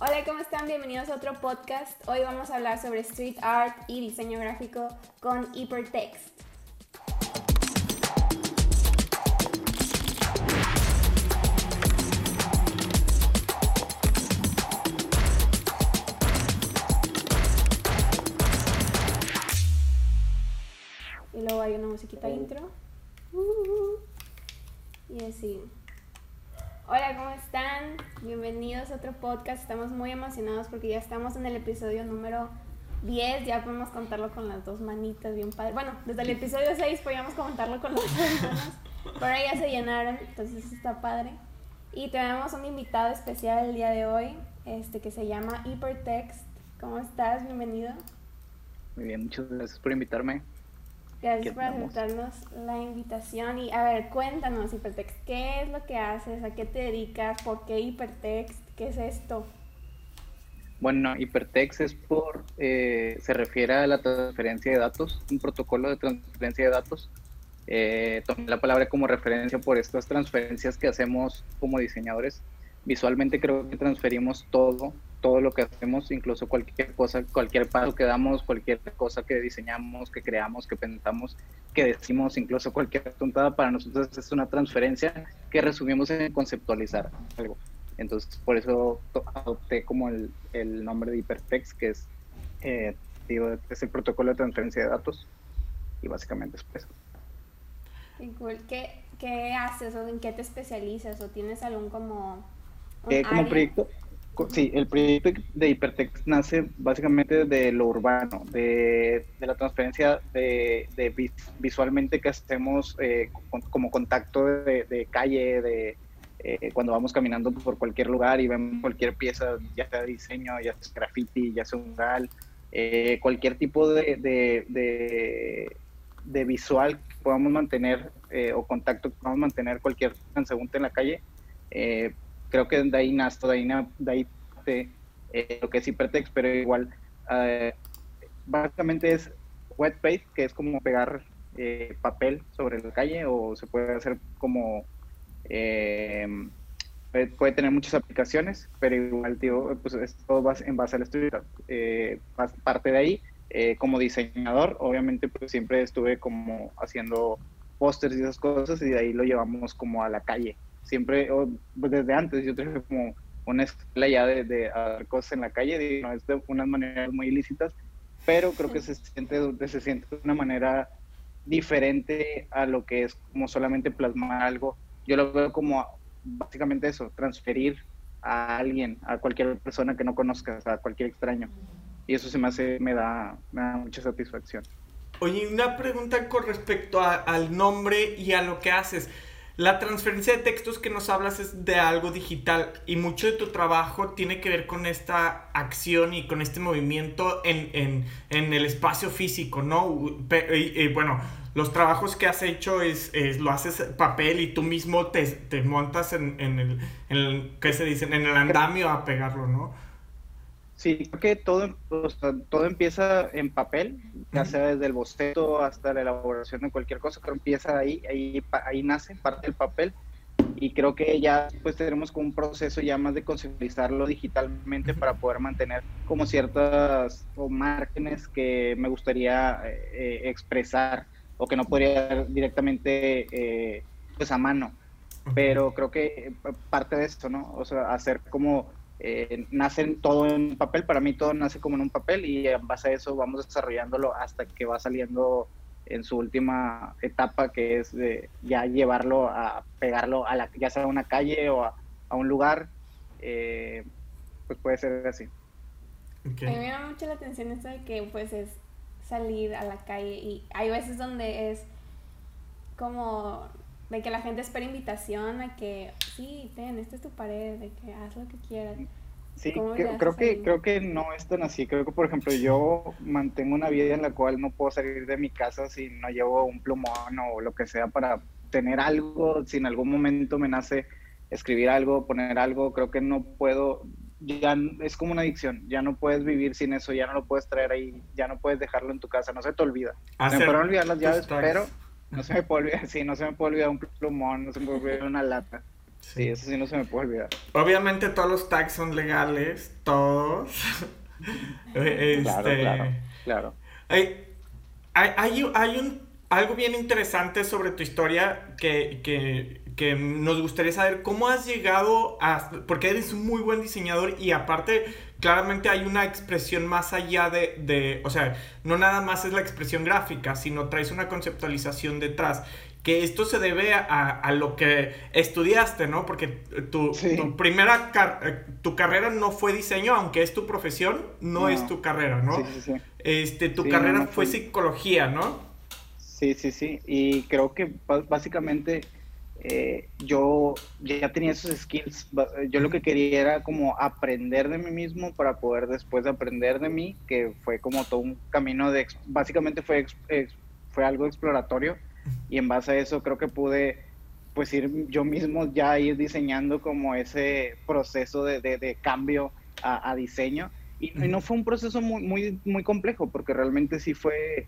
Hola, ¿cómo están? Bienvenidos a otro podcast. Hoy vamos a hablar sobre street art y diseño gráfico con Hypertext. Y luego hay una musiquita intro. Y así. Hola, ¿cómo están? Bienvenidos a otro podcast. Estamos muy emocionados porque ya estamos en el episodio número 10. Ya podemos contarlo con las dos manitas, bien padre. Bueno, desde el episodio 6 podíamos contarlo con las dos manos. Pero ahora ya se llenaron, entonces está padre. Y tenemos un invitado especial el día de hoy, este que se llama Hypertext. ¿Cómo estás? Bienvenido. Muy bien, muchas gracias por invitarme. Gracias por aceptarnos la invitación. Y a ver, cuéntanos, Hypertext, ¿qué es lo que haces? ¿A qué te dedicas? ¿Por qué Hypertext? ¿Qué es esto? Bueno, Hypertext es por, eh, se refiere a la transferencia de datos, un protocolo de transferencia de datos. Eh, tomé la palabra como referencia por estas transferencias que hacemos como diseñadores. Visualmente creo que transferimos todo todo lo que hacemos, incluso cualquier cosa, cualquier paso que damos, cualquier cosa que diseñamos, que creamos, que pensamos, que decimos, incluso cualquier tontada, para nosotros es una transferencia que resumimos en conceptualizar algo. Entonces, por eso adopté como el, el nombre de Hypertext, que es, eh, digo, es el protocolo de transferencia de datos, y básicamente es eso. ¿Qué, ¿Qué haces o en qué te especializas o tienes algún como... Eh, como proyecto, Sí, el proyecto de Hypertext nace básicamente de lo urbano, de, la transferencia de, visualmente que hacemos eh, como contacto de, calle, de eh, cuando vamos caminando por cualquier lugar y vemos cualquier pieza, ya sea diseño, ya sea graffiti, ya sea mural, eh, cualquier tipo de, de, visual que podamos mantener o contacto que podamos mantener cualquier transeúnte en la calle creo que de ahí nace, de ahí, de eh, lo que es Hypertext, pero igual, eh, básicamente es wet paste, que es como pegar eh, papel sobre la calle, o se puede hacer como, puede tener muchas aplicaciones, pero igual, tío, pues es todo en base al estudio. parte de ahí, como diseñador, obviamente, pues siempre estuve como haciendo pósters y esas cosas, y de ahí lo llevamos como a la calle siempre, pues, desde antes, yo traje como una escuela ya de, de hacer cosas en la calle, es de unas maneras muy ilícitas, pero creo que se siente, se siente de una manera diferente a lo que es como solamente plasmar algo. Yo lo veo como básicamente eso, transferir a alguien, a cualquier persona que no conozcas, a cualquier extraño. Y eso se me hace, me da, me da mucha satisfacción. Oye, una pregunta con respecto al nombre y a lo que haces. La transferencia de textos que nos hablas es de algo digital y mucho de tu trabajo tiene que ver con esta acción y con este movimiento en, el espacio físico, ¿no? Y, bueno, los trabajos que has hecho es, lo haces papel y tú mismo te, montas en, el, en ¿qué se dice? En el andamio a pegarlo, ¿no? Sí, creo que todo, todo empieza en papel, ya sea desde el boceto hasta la elaboración de cualquier cosa, creo que empieza ahí, ahí, ahí nace parte del papel. Y creo que ya pues tenemos como un proceso ya más de conceptualizarlo digitalmente para poder mantener como ciertas o márgenes que me gustaría eh, eh, expresar o que no podría directamente eh, pues a mano. Pero creo que parte de esto, ¿no? O sea, hacer como eh, nacen todo en papel, para mí todo nace como en un papel y en base a eso vamos desarrollándolo hasta que va saliendo en su última etapa que es de ya llevarlo a pegarlo a la, ya sea a una calle o a, un lugar, eh, pues puede ser así. A mí me llama mucho la atención esto de que pues es salir a la calle y hay veces donde es como de que la gente espera invitación a que, sí, ten, esta es tu pared, de que haz lo que quieras. Sí, creo que, creo que no es tan así. Creo que, por ejemplo, yo mantengo una vida en la cual no puedo salir de mi casa si no llevo un plumón o lo que sea para tener algo. Si en algún momento me nace escribir algo, poner algo, creo que no puedo. Ya es como una adicción. Ya no puedes vivir sin eso. Ya no lo puedes traer ahí. Ya no puedes dejarlo en tu casa. No se te olvida. me pueden olvidar las llaves, pero no se me puede olvidar, sí, no se me puede olvidar un plumón, no se me puede olvidar una lata. Sí. eso sí no se me puede olvidar. Obviamente todos los tags son legales, todos. este... Claro, claro, claro. Hay, hay, hay, un, algo bien interesante sobre tu historia que, que, que, nos gustaría saber cómo has llegado a... Porque eres un muy buen diseñador y aparte claramente hay una expresión más allá de, de, o sea, no nada más es la expresión gráfica, sino traes una conceptualización detrás. Que esto se debe a, a lo que estudiaste, ¿no? Porque tu, tu primera, eh, tu carrera no fue diseño, aunque es tu profesión, no, es tu carrera, ¿no? Sí, sí, sí. Este, tu carrera fue psicología, ¿no? Sí, sí, sí. Y creo que básicamente eh, yo ya tenía esos skills. Yo lo que quería era como aprender de mí mismo para poder después aprender de mí, que fue como todo un camino de, básicamente fue, fue algo exploratorio y en base a eso creo que pude pues ir yo mismo ya ir diseñando como ese proceso de, de, cambio a, diseño. Y, y, no fue un proceso muy, muy, muy complejo, porque realmente sí fue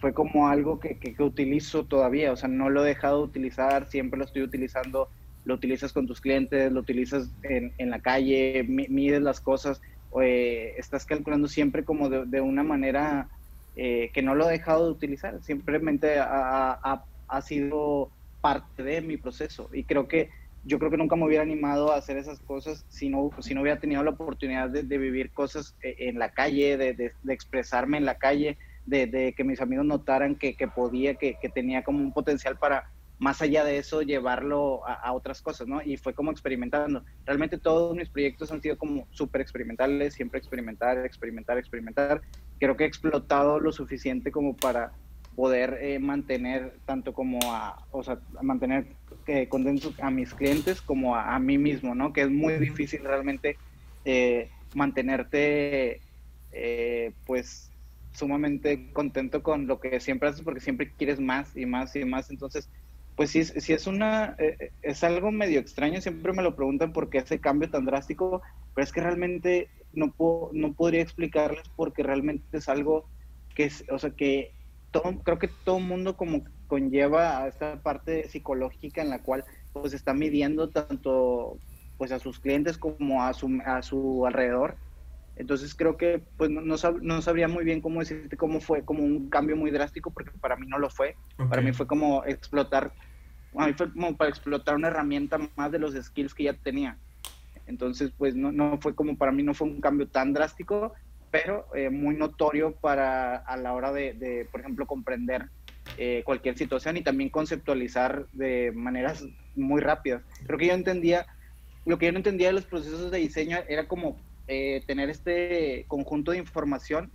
fue como algo que, que, utilizo todavía, o sea, no lo he dejado de utilizar, siempre lo estoy utilizando, lo utilizas con tus clientes, lo utilizas en, en la calle, mides las cosas, eh, estás calculando siempre como de, de una manera eh, que no lo he dejado de utilizar, simplemente ha, ha, ha, sido parte de mi proceso y creo que yo creo que nunca me hubiera animado a hacer esas cosas si no, si no hubiera tenido la oportunidad de, de vivir cosas eh, en la calle, de, de, de expresarme en la calle, de, que mis amigos notaran que, podía, que, tenía como un potencial para, más allá de eso, llevarlo a, otras cosas, ¿no? Y fue como experimentando. Realmente todos mis proyectos han sido como súper experimentales, siempre experimentar, experimentar, experimentar. Creo que he explotado lo suficiente como para poder eh, mantener tanto como a, o sea, mantener eh, contentos a mis clientes como a, mí mismo, ¿no? Que es muy difícil realmente eh, mantenerte, eh, pues, sumamente contento con lo que siempre haces porque siempre quieres más y más y más. Entonces, pues sí, sí es una, eh, es algo medio extraño, siempre me lo preguntan por qué ese cambio tan drástico, pero es que realmente no, puedo, no podría explicarles porque realmente es algo que es, o sea, que todo, creo que todo mundo como conlleva a esta parte psicológica en la cual pues está midiendo tanto pues a sus clientes como a su, a su alrededor entonces creo que pues no, no, sabría muy bien cómo decirte cómo fue como un cambio muy drástico porque para mí no lo fue. Para mí fue como explotar, a mí fue como para explotar una herramienta más de los skills que ya tenía. Entonces pues no, no fue como para mí no fue un cambio tan drástico, pero eh, muy notorio para a la hora de, de por ejemplo, comprender eh, cualquier situación y también conceptualizar de maneras muy rápidas. Creo que yo entendía, lo que yo no entendía de los procesos de diseño era como eh, tener este conjunto de información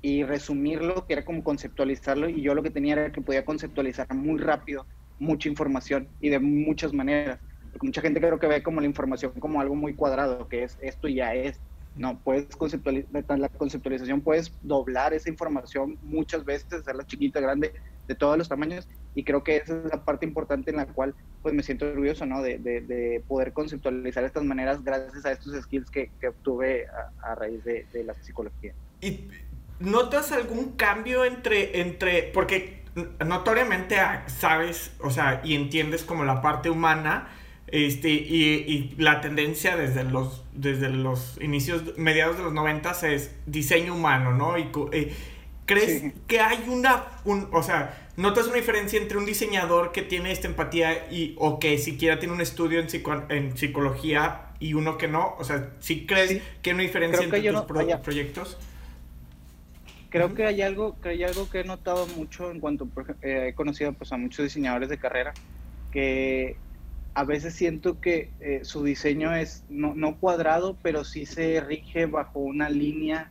y resumirlo, que era como conceptualizarlo, y yo lo que tenía era que podía conceptualizar muy rápido mucha información y de muchas maneras. Porque mucha gente creo que ve como la información como algo muy cuadrado, que es esto ya es. No, puedes conceptualizar, la conceptualización puedes doblar esa información muchas veces, hacerla chiquita, grande, de todos los tamaños y creo que esa es la parte importante en la cual pues me siento orgulloso, ¿no? De, de, poder conceptualizar estas maneras gracias a estos skills que, que obtuve a, raíz de, de, la psicología. ¿Y notas algún cambio entre, entre, porque notoriamente sabes, o sea, y entiendes como la parte humana, este, y, y, la tendencia desde los, desde los inicios, mediados de los noventas es diseño humano, ¿no? Y, eh, ¿Crees que hay una, un, o sea, notas una diferencia entre un diseñador que tiene esta empatía y, o que siquiera tiene un estudio en, en psicología y uno que no? O sea, ¿sí crees que hay una diferencia entre tus proyectos? Creo que hay algo, que hay algo que he notado mucho en cuanto eh, he conocido pues, a muchos diseñadores de carrera que a veces siento que eh, su diseño es no, no cuadrado, pero sí se rige bajo una línea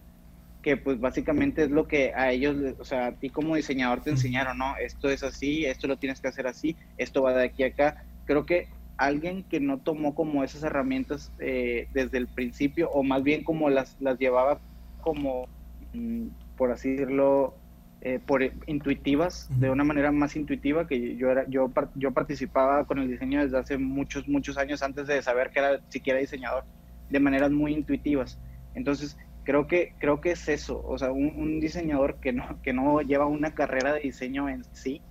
que pues básicamente es lo que a ellos, o sea, a ti como diseñador te enseñaron, ¿no? Esto es así, esto lo tienes que hacer así, esto va de aquí a acá. Creo que alguien que no tomó como esas herramientas eh, desde el principio, o más bien como las, las llevaba como, mm, por así decirlo, eh, por intuitivas, de una manera más intuitiva, que yo, era, yo, yo participaba con el diseño desde hace muchos, muchos años antes de saber que era siquiera diseñador, de maneras muy intuitivas. Entonces, creo que, creo que es eso, o sea, un, diseñador que no, que no lleva una carrera de diseño en sí,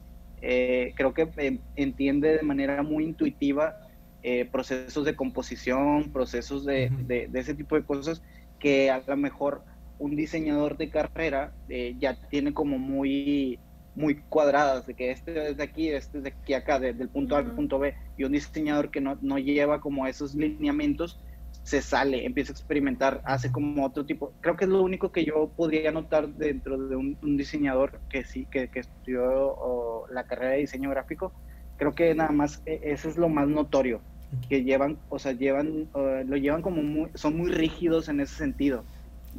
eh, creo que entiende de manera muy intuitiva eh, procesos de composición, procesos de, de, ese tipo de cosas que a lo mejor un diseñador de carrera eh, ya tiene como muy, muy cuadradas, de que este es de aquí, este es de aquí acá, desde el punto A al punto B, y un diseñador que no, no lleva como esos lineamientos, se sale, empieza a experimentar, hace como otro tipo. Creo que es lo único que yo podría notar dentro de un, diseñador que sí, que, que estudió la carrera de diseño gráfico. Creo que nada más e, eso es lo más notorio, que llevan, o sea, llevan, lo llevan como muy, son muy rígidos en ese sentido.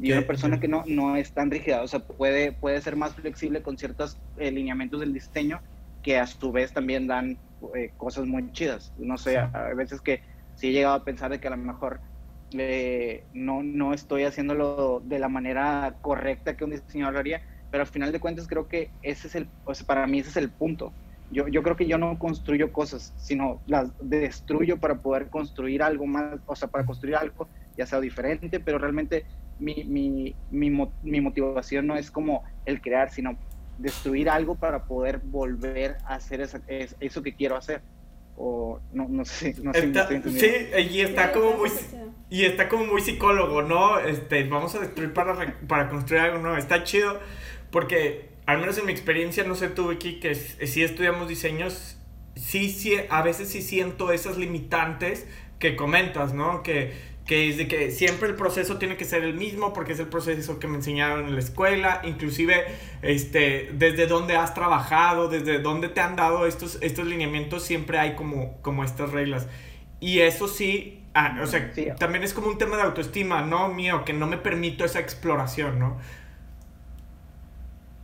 Y una persona que no, no es tan rígida, o sea, puede, puede ser más flexible con ciertos eh, lineamientos del diseño que a su vez también dan eh, cosas muy chidas. No sé, a, veces que sí he llegado a pensar de que a lo mejor no, no estoy haciéndolo de la manera correcta que un diseñador haría, pero al final de cuentas creo que ese es el, o sea, para mí ese es el punto. Yo, yo creo que yo no construyo cosas, sino las destruyo para poder construir algo más, o sea, para construir algo ya sea diferente, pero realmente mi, mi, mi, mi motivación no es como el crear, sino destruir algo para poder volver a hacer esa, eso que quiero hacer o no, no sé, no sé Sí, y está como muy y está como muy psicólogo, ¿no? Este, vamos a destruir para, para construir algo nuevo. Está chido porque al menos en mi experiencia, no sé tú, aquí que si estudiamos diseños, sí, sí, a veces sí siento esas limitantes que comentas, ¿no? Que que es de que siempre el proceso tiene que ser el mismo porque es el proceso que me enseñaron en la escuela, inclusive este, desde dónde has trabajado, desde dónde te han dado estos, estos lineamientos, siempre hay como, como estas reglas. Y eso sí, ah, o sea, también es como un tema de autoestima, ¿no? Mío, que no me permito esa exploración, ¿no?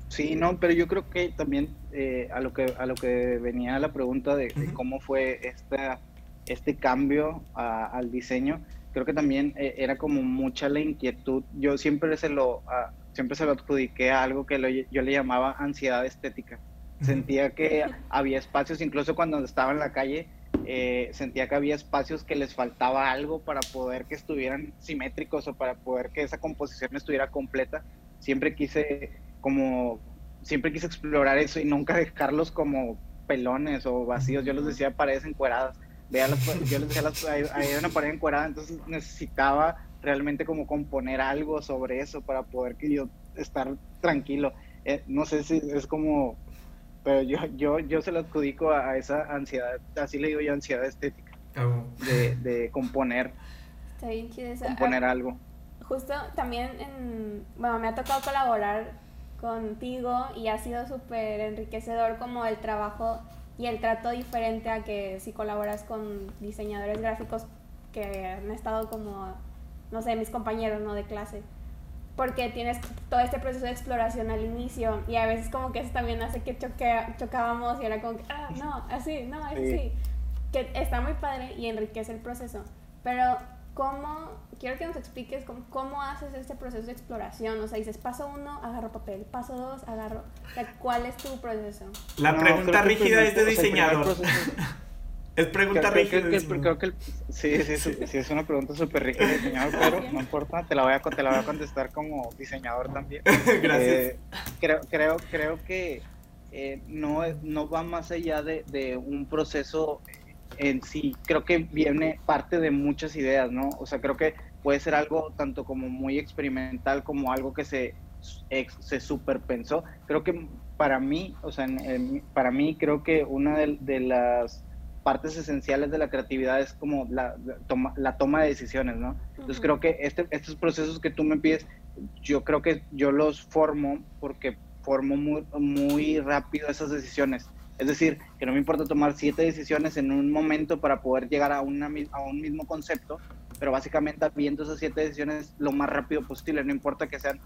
Sí, no, pero yo creo que también eh, a, lo que, a lo que venía la pregunta de, cómo fue esta, este cambio al diseño, creo que también eh, era como mucha la inquietud. Yo siempre se lo, ah, siempre se lo adjudiqué a algo que yo le llamaba ansiedad estética. Sentía que había espacios, incluso cuando estaba en la calle, eh, sentía que había espacios que les faltaba algo para poder que estuvieran simétricos o para poder que esa composición estuviera completa. Siempre quise como, siempre quise explorar eso y nunca dejarlos como pelones o vacíos. Yo los decía paredes encueradas yo les decía, las, hay, una pared encuadrada, entonces necesitaba realmente como componer algo sobre eso para poder que yo estar tranquilo. Eh, no sé si es como, pero yo, yo, yo se lo adjudico a, esa ansiedad, así le digo yo, ansiedad estética, oh. de, de, componer. Está bien chido Componer ah, algo. Justo también, en, bueno, me ha tocado colaborar contigo y ha sido súper enriquecedor como el trabajo y el trato diferente a que si colaboras con diseñadores gráficos que han estado como, no sé, mis compañeros, ¿no? De clase. Porque tienes todo este proceso de exploración al inicio y a veces como que eso también hace que choque, chocábamos y era como que, ah, no, así, no, así. Que está muy padre y enriquece el proceso. Pero ¿cómo, quiero que nos expliques cómo, cómo, haces este proceso de exploración? O sea, dices, paso uno, agarro papel, paso dos, agarro... ¿cuál es tu proceso? La pregunta rígida es de diseñador. es pregunta rígida. creo que sí, sí, sí, es una pregunta súper rígida de diseñador, pero no importa, te la voy a, te la voy a contestar como diseñador también. Gracias. Eh, creo, creo, creo que eh, no, no va más allá de, de un proceso en sí creo que viene parte de muchas ideas, ¿no? O sea, creo que puede ser algo tanto como muy experimental como algo que se, se superpensó. Creo que para mí, o sea, para mí creo que una de, las partes esenciales de la creatividad es como la, toma, la toma de decisiones, ¿no? Entonces creo que este, estos procesos que tú me pides, yo creo que yo los formo porque formo muy, muy rápido esas decisiones. Es decir, que no me importa tomar siete decisiones en un momento para poder llegar a, un mismo concepto, pero básicamente viendo esas siete decisiones lo más rápido posible, no importa que sean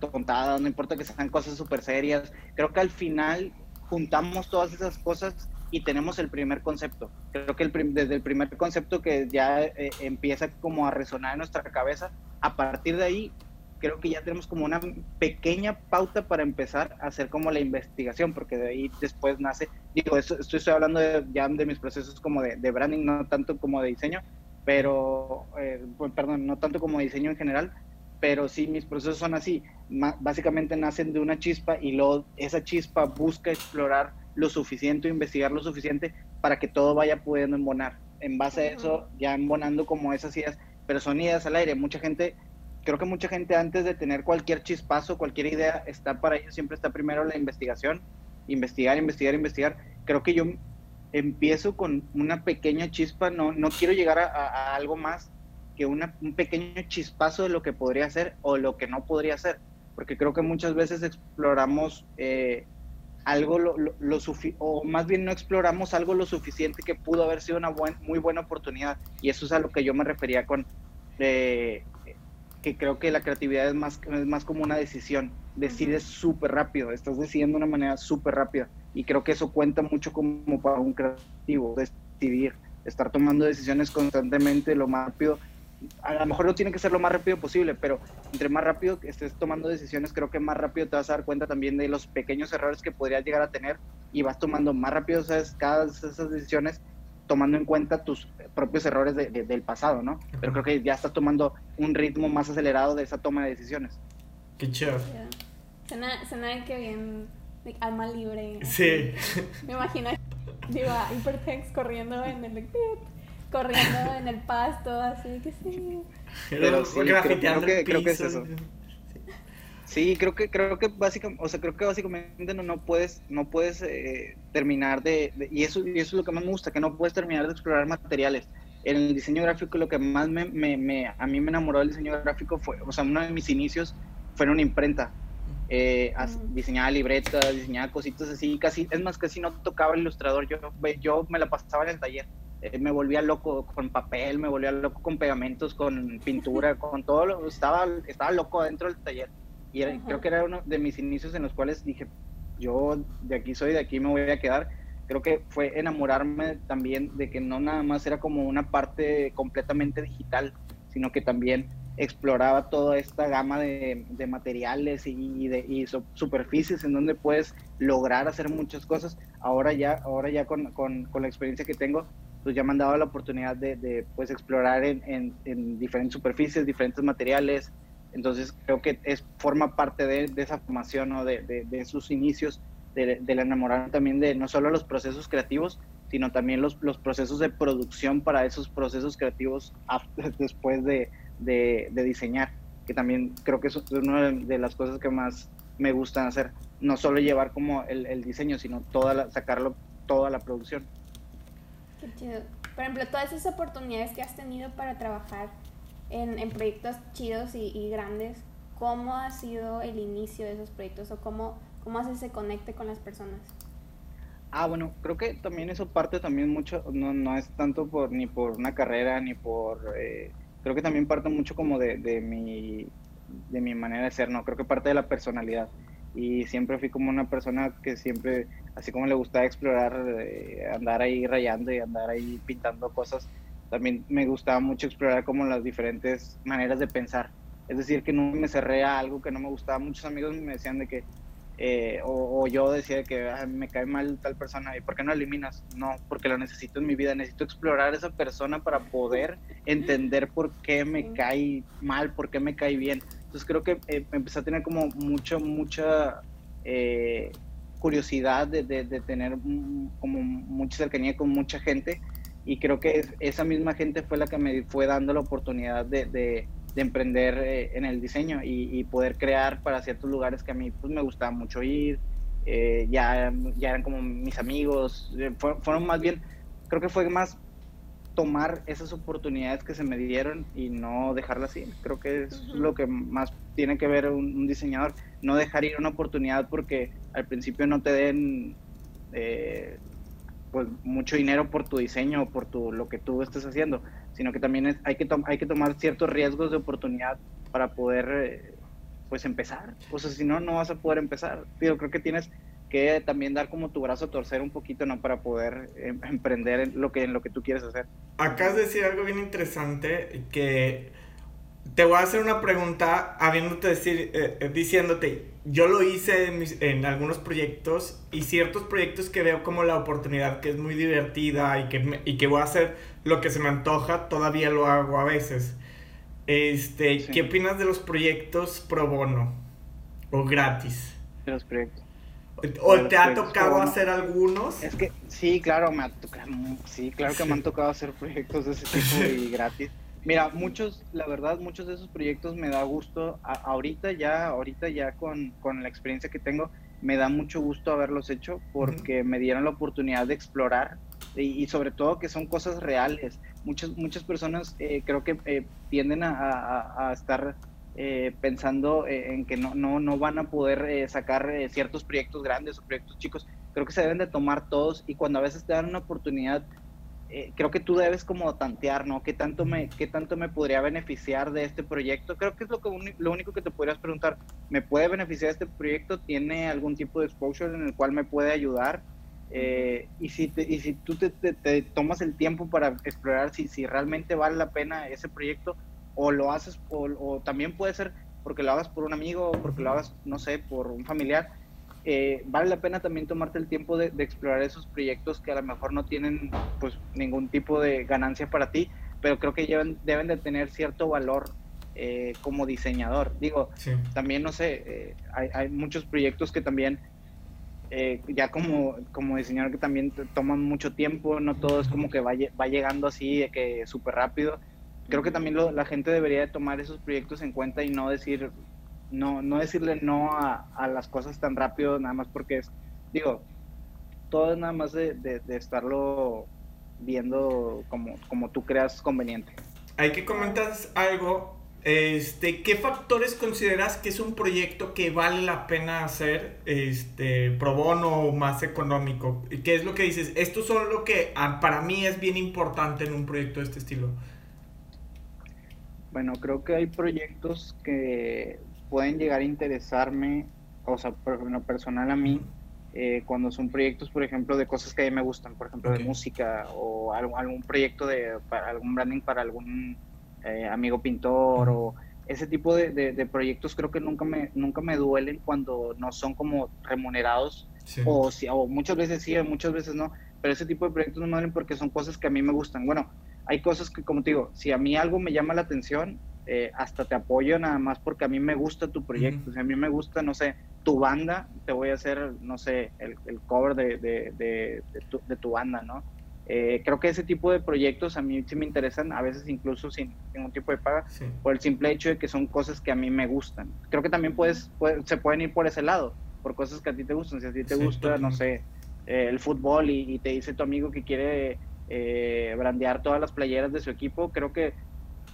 tontadas, no importa que sean cosas súper serias. Creo que al final juntamos todas esas cosas y tenemos el primer concepto. Creo que desde el primer concepto que ya eh, empieza como a resonar en nuestra cabeza, a partir de ahí creo que ya tenemos como una pequeña pauta para empezar a hacer como la investigación, porque de ahí después nace, digo, esto, estoy hablando ya de mis procesos como de, branding, no tanto como de diseño, pero, eh, pues, perdón, no tanto como diseño en general, pero sí mis procesos son así, básicamente nacen de una chispa y luego esa chispa busca explorar lo suficiente, investigar lo suficiente para que todo vaya pudiendo embonar. en base a eso, ya embonando como esas ideas, pero son ideas al aire. Mucha gente, creo que mucha gente antes de tener cualquier chispazo, cualquier idea, está para ellos, siempre está primero la investigación, investigar, investigar, investigar. Creo que yo empiezo con una pequeña chispa, no, no quiero llegar a, algo más que una, un pequeño chispazo de lo que podría ser o lo que no podría ser, porque creo que muchas veces exploramos eh, algo lo, lo, o más bien no exploramos algo lo suficiente que pudo haber sido una buen, muy buena oportunidad y eso es a lo que yo me refería con eh, que creo que la creatividad es más, es más como una decisión, decides súper rápido, estás decidiendo de una manera súper rápida y creo que eso cuenta mucho como para un creativo, decidir, estar tomando decisiones constantemente lo más rápido. A lo mejor no tiene que ser lo más rápido posible, pero entre más rápido estés tomando decisiones, creo que más rápido te vas a dar cuenta también de los pequeños errores que podrías llegar a tener y vas tomando más rápido ¿sabes? cada esas decisiones tomando en cuenta tus propios errores del pasado, ¿no? Pero creo que ya estás tomando un ritmo más acelerado de esa toma de decisiones. Qué chévere. Suena, que bien alma libre. Sí. Me imagino digo, a Hypertext corriendo en el corriendo en el pasto, así que sí. Pero sí, creo, que, creo que es eso. Sí, creo que creo que básicamente, o sea, creo que básicamente no, no puedes no puedes eh, terminar de, y eso y eso es lo que más me gusta, que no puedes terminar de explorar materiales. En el diseño gráfico lo que más me, me, me a mí me enamoró del diseño gráfico fue, o sea, uno de mis inicios fue en una imprenta eh, diseñaba libretas, diseñaba cositas así, casi, es más, casi no tocaba el ilustrador, yo, yo me la pasaba en el taller, eh, me volvía loco con papel, me volvía loco con pegamentos, con pintura, con todo, lo, estaba, estaba loco dentro del taller. Y creo que era uno de mis inicios en los cuales dije, yo de aquí soy, de aquí me voy a quedar. Creo que fue enamorarme también de que no nada más era como una parte completamente digital, sino que también exploraba toda esta gama de, materiales y, de superficies en donde puedes lograr hacer muchas cosas. Ahora ya, ahora ya con, la experiencia que tengo, pues ya me han dado la oportunidad de, pues explorar en, diferentes superficies, diferentes materiales. Entonces creo que es, forma parte de, esa formación o de, sus inicios, del enamorar también de no solo los procesos creativos, sino también los, los procesos de producción para esos procesos creativos después de, de, diseñar, que también creo que es una de las cosas que más me gustan hacer. No solo llevar como el, diseño, sino toda sacarlo toda la producción. Qué chido. Por ejemplo, todas esas oportunidades que has tenido para trabajar en, proyectos chidos y, grandes, ¿cómo ha sido el inicio de esos proyectos o cómo, cómo haces ese conecte con las personas? Ah, bueno, creo que también eso parte también mucho, no, no es tanto por ni por una carrera ni por eh, creo que también parte mucho como de, de, mi, de mi manera de ser, ¿no? Creo que parte de la personalidad. Y siempre fui como una persona que siempre, así como le gustaba explorar, eh, andar ahí rayando y andar ahí pintando cosas, también me gustaba mucho explorar como las diferentes maneras de pensar. Es decir, que no me cerré a algo que no me gustaba. Muchos amigos me decían de que, eh, o, yo decía que me cae mal tal persona, ¿y por qué no eliminas? No, porque lo necesito en mi vida, necesito explorar esa persona para poder entender por qué me cae mal, por qué me cae bien. Entonces creo que eh, empecé a tener como mucho, mucha eh, curiosidad de, de, tener como mucha cercanía con mucha gente y creo que esa misma gente fue la que me fue dando la oportunidad de de emprender eh, en el diseño y, poder crear para ciertos lugares que a mí pues, me gustaba mucho ir. Eh, ya, ya eran como mis amigos, eh, fueron, más bien, creo que fue más tomar esas oportunidades que se me dieron y no dejarlas ir. Creo que es lo que más tiene que ver un, diseñador, no dejar ir una oportunidad porque al principio no te den pues mucho dinero por tu diseño o por tu, lo que tú estés haciendo, sino que también hay, que hay que tomar ciertos riesgos de oportunidad para poder eh, pues empezar. O sea, si no, no vas a poder empezar. Pero creo que tienes que también dar como tu brazo a torcer un poquito, ¿no? Para poder em, emprender en lo, que, en lo que tú quieres hacer. Acabas de decir algo bien interesante que te voy a hacer una pregunta habiéndote decir, eh, eh, diciéndote, yo lo hice en, en, algunos proyectos y ciertos proyectos que veo como la oportunidad que es muy divertida y que, y que voy a hacer lo que se me antoja, todavía lo hago a veces. Este, ¿qué opinas de los proyectos pro bono o gratis? De los proyectos. ¿O te ha tocado hacer algunos? Es que sí, claro, me ha tocado, sí, claro que me han tocado hacer proyectos de ese tipo y gratis. Mira, muchos, la verdad, muchos de esos proyectos me da gusto. ahorita ya, ahorita ya con, con, la experiencia que tengo, me da mucho gusto haberlos hecho porque me dieron la oportunidad de explorar y, sobre todo que son cosas reales. Muchas, muchas personas eh, creo que eh, tienden a, a estar eh, pensando eh, en que no, no, no van a poder sacar ciertos proyectos grandes o proyectos chicos. Creo que se deben de tomar todos y cuando a veces te dan una oportunidad, creo que tú debes como tantear, ¿no? ¿Qué tanto, me, ¿Qué tanto me podría beneficiar de este proyecto? Creo que es lo, que, lo único que te podrías preguntar. ¿Me puede beneficiar este proyecto? ¿Tiene algún tipo de exposure en el cual me puede ayudar? y, si y si tú te, te, tomas el tiempo para explorar si, si realmente vale la pena ese proyecto, o lo haces, o, también puede ser porque lo hagas por un amigo, o porque lo hagas, no sé, por un familiar, eh, vale la pena también tomarte el tiempo de, explorar esos proyectos que a lo mejor no tienen pues ningún tipo de ganancia para ti, pero creo que deben, deben de tener cierto valor eh, como diseñador. Digo, también no sé, eh, hay, hay, muchos proyectos que también ya como, como diseñador que también toman mucho tiempo, no todo es como que va, va llegando así de que súper rápido creo que también la gente debería de tomar esos proyectos en cuenta y no decir, no, no decirle no a, las cosas tan rápido, nada más porque es, digo, todo es nada más de, de, estarlo viendo como, como tú creas conveniente. Hay que comentar algo. Este, ¿Qué factores consideras que es un proyecto que vale la pena hacer este, pro bono o más económico? ¿Qué es lo que dices? Esto son lo que ah, para mí es bien importante en un proyecto de este estilo. Bueno, creo que hay proyectos que pueden llegar a interesarme, o sea, por lo personal a mí, eh, cuando son proyectos, por ejemplo, de cosas que a mí me gustan, por ejemplo, de música o algún, proyecto de para algún branding para algún eh, amigo pintor o ese tipo de, proyectos creo que nunca me, nunca me duelen cuando no son como remunerados o, si, o muchas veces sí, muchas veces no, pero ese tipo de proyectos no me duelen porque son cosas que a mí me gustan. Bueno, hay cosas que, como te digo, si a mí algo me llama la atención, eh, hasta te apoyo nada más porque a mí me gusta tu proyecto. Si a mí me gusta, no sé, tu banda, te voy a hacer, no sé, el, cover de, de, de, tu, banda, ¿no? Eh, creo que ese tipo de proyectos a mí sí me interesan, a veces incluso sin ningún tipo de paga, por el simple hecho de que son cosas que a mí me gustan. Creo que también puedes, se pueden ir por ese lado, por cosas que a ti te gustan. Si a ti te gusta, no sé, eh, el fútbol y, te dice tu amigo que quiere eh, brandear todas las playeras de su equipo, creo que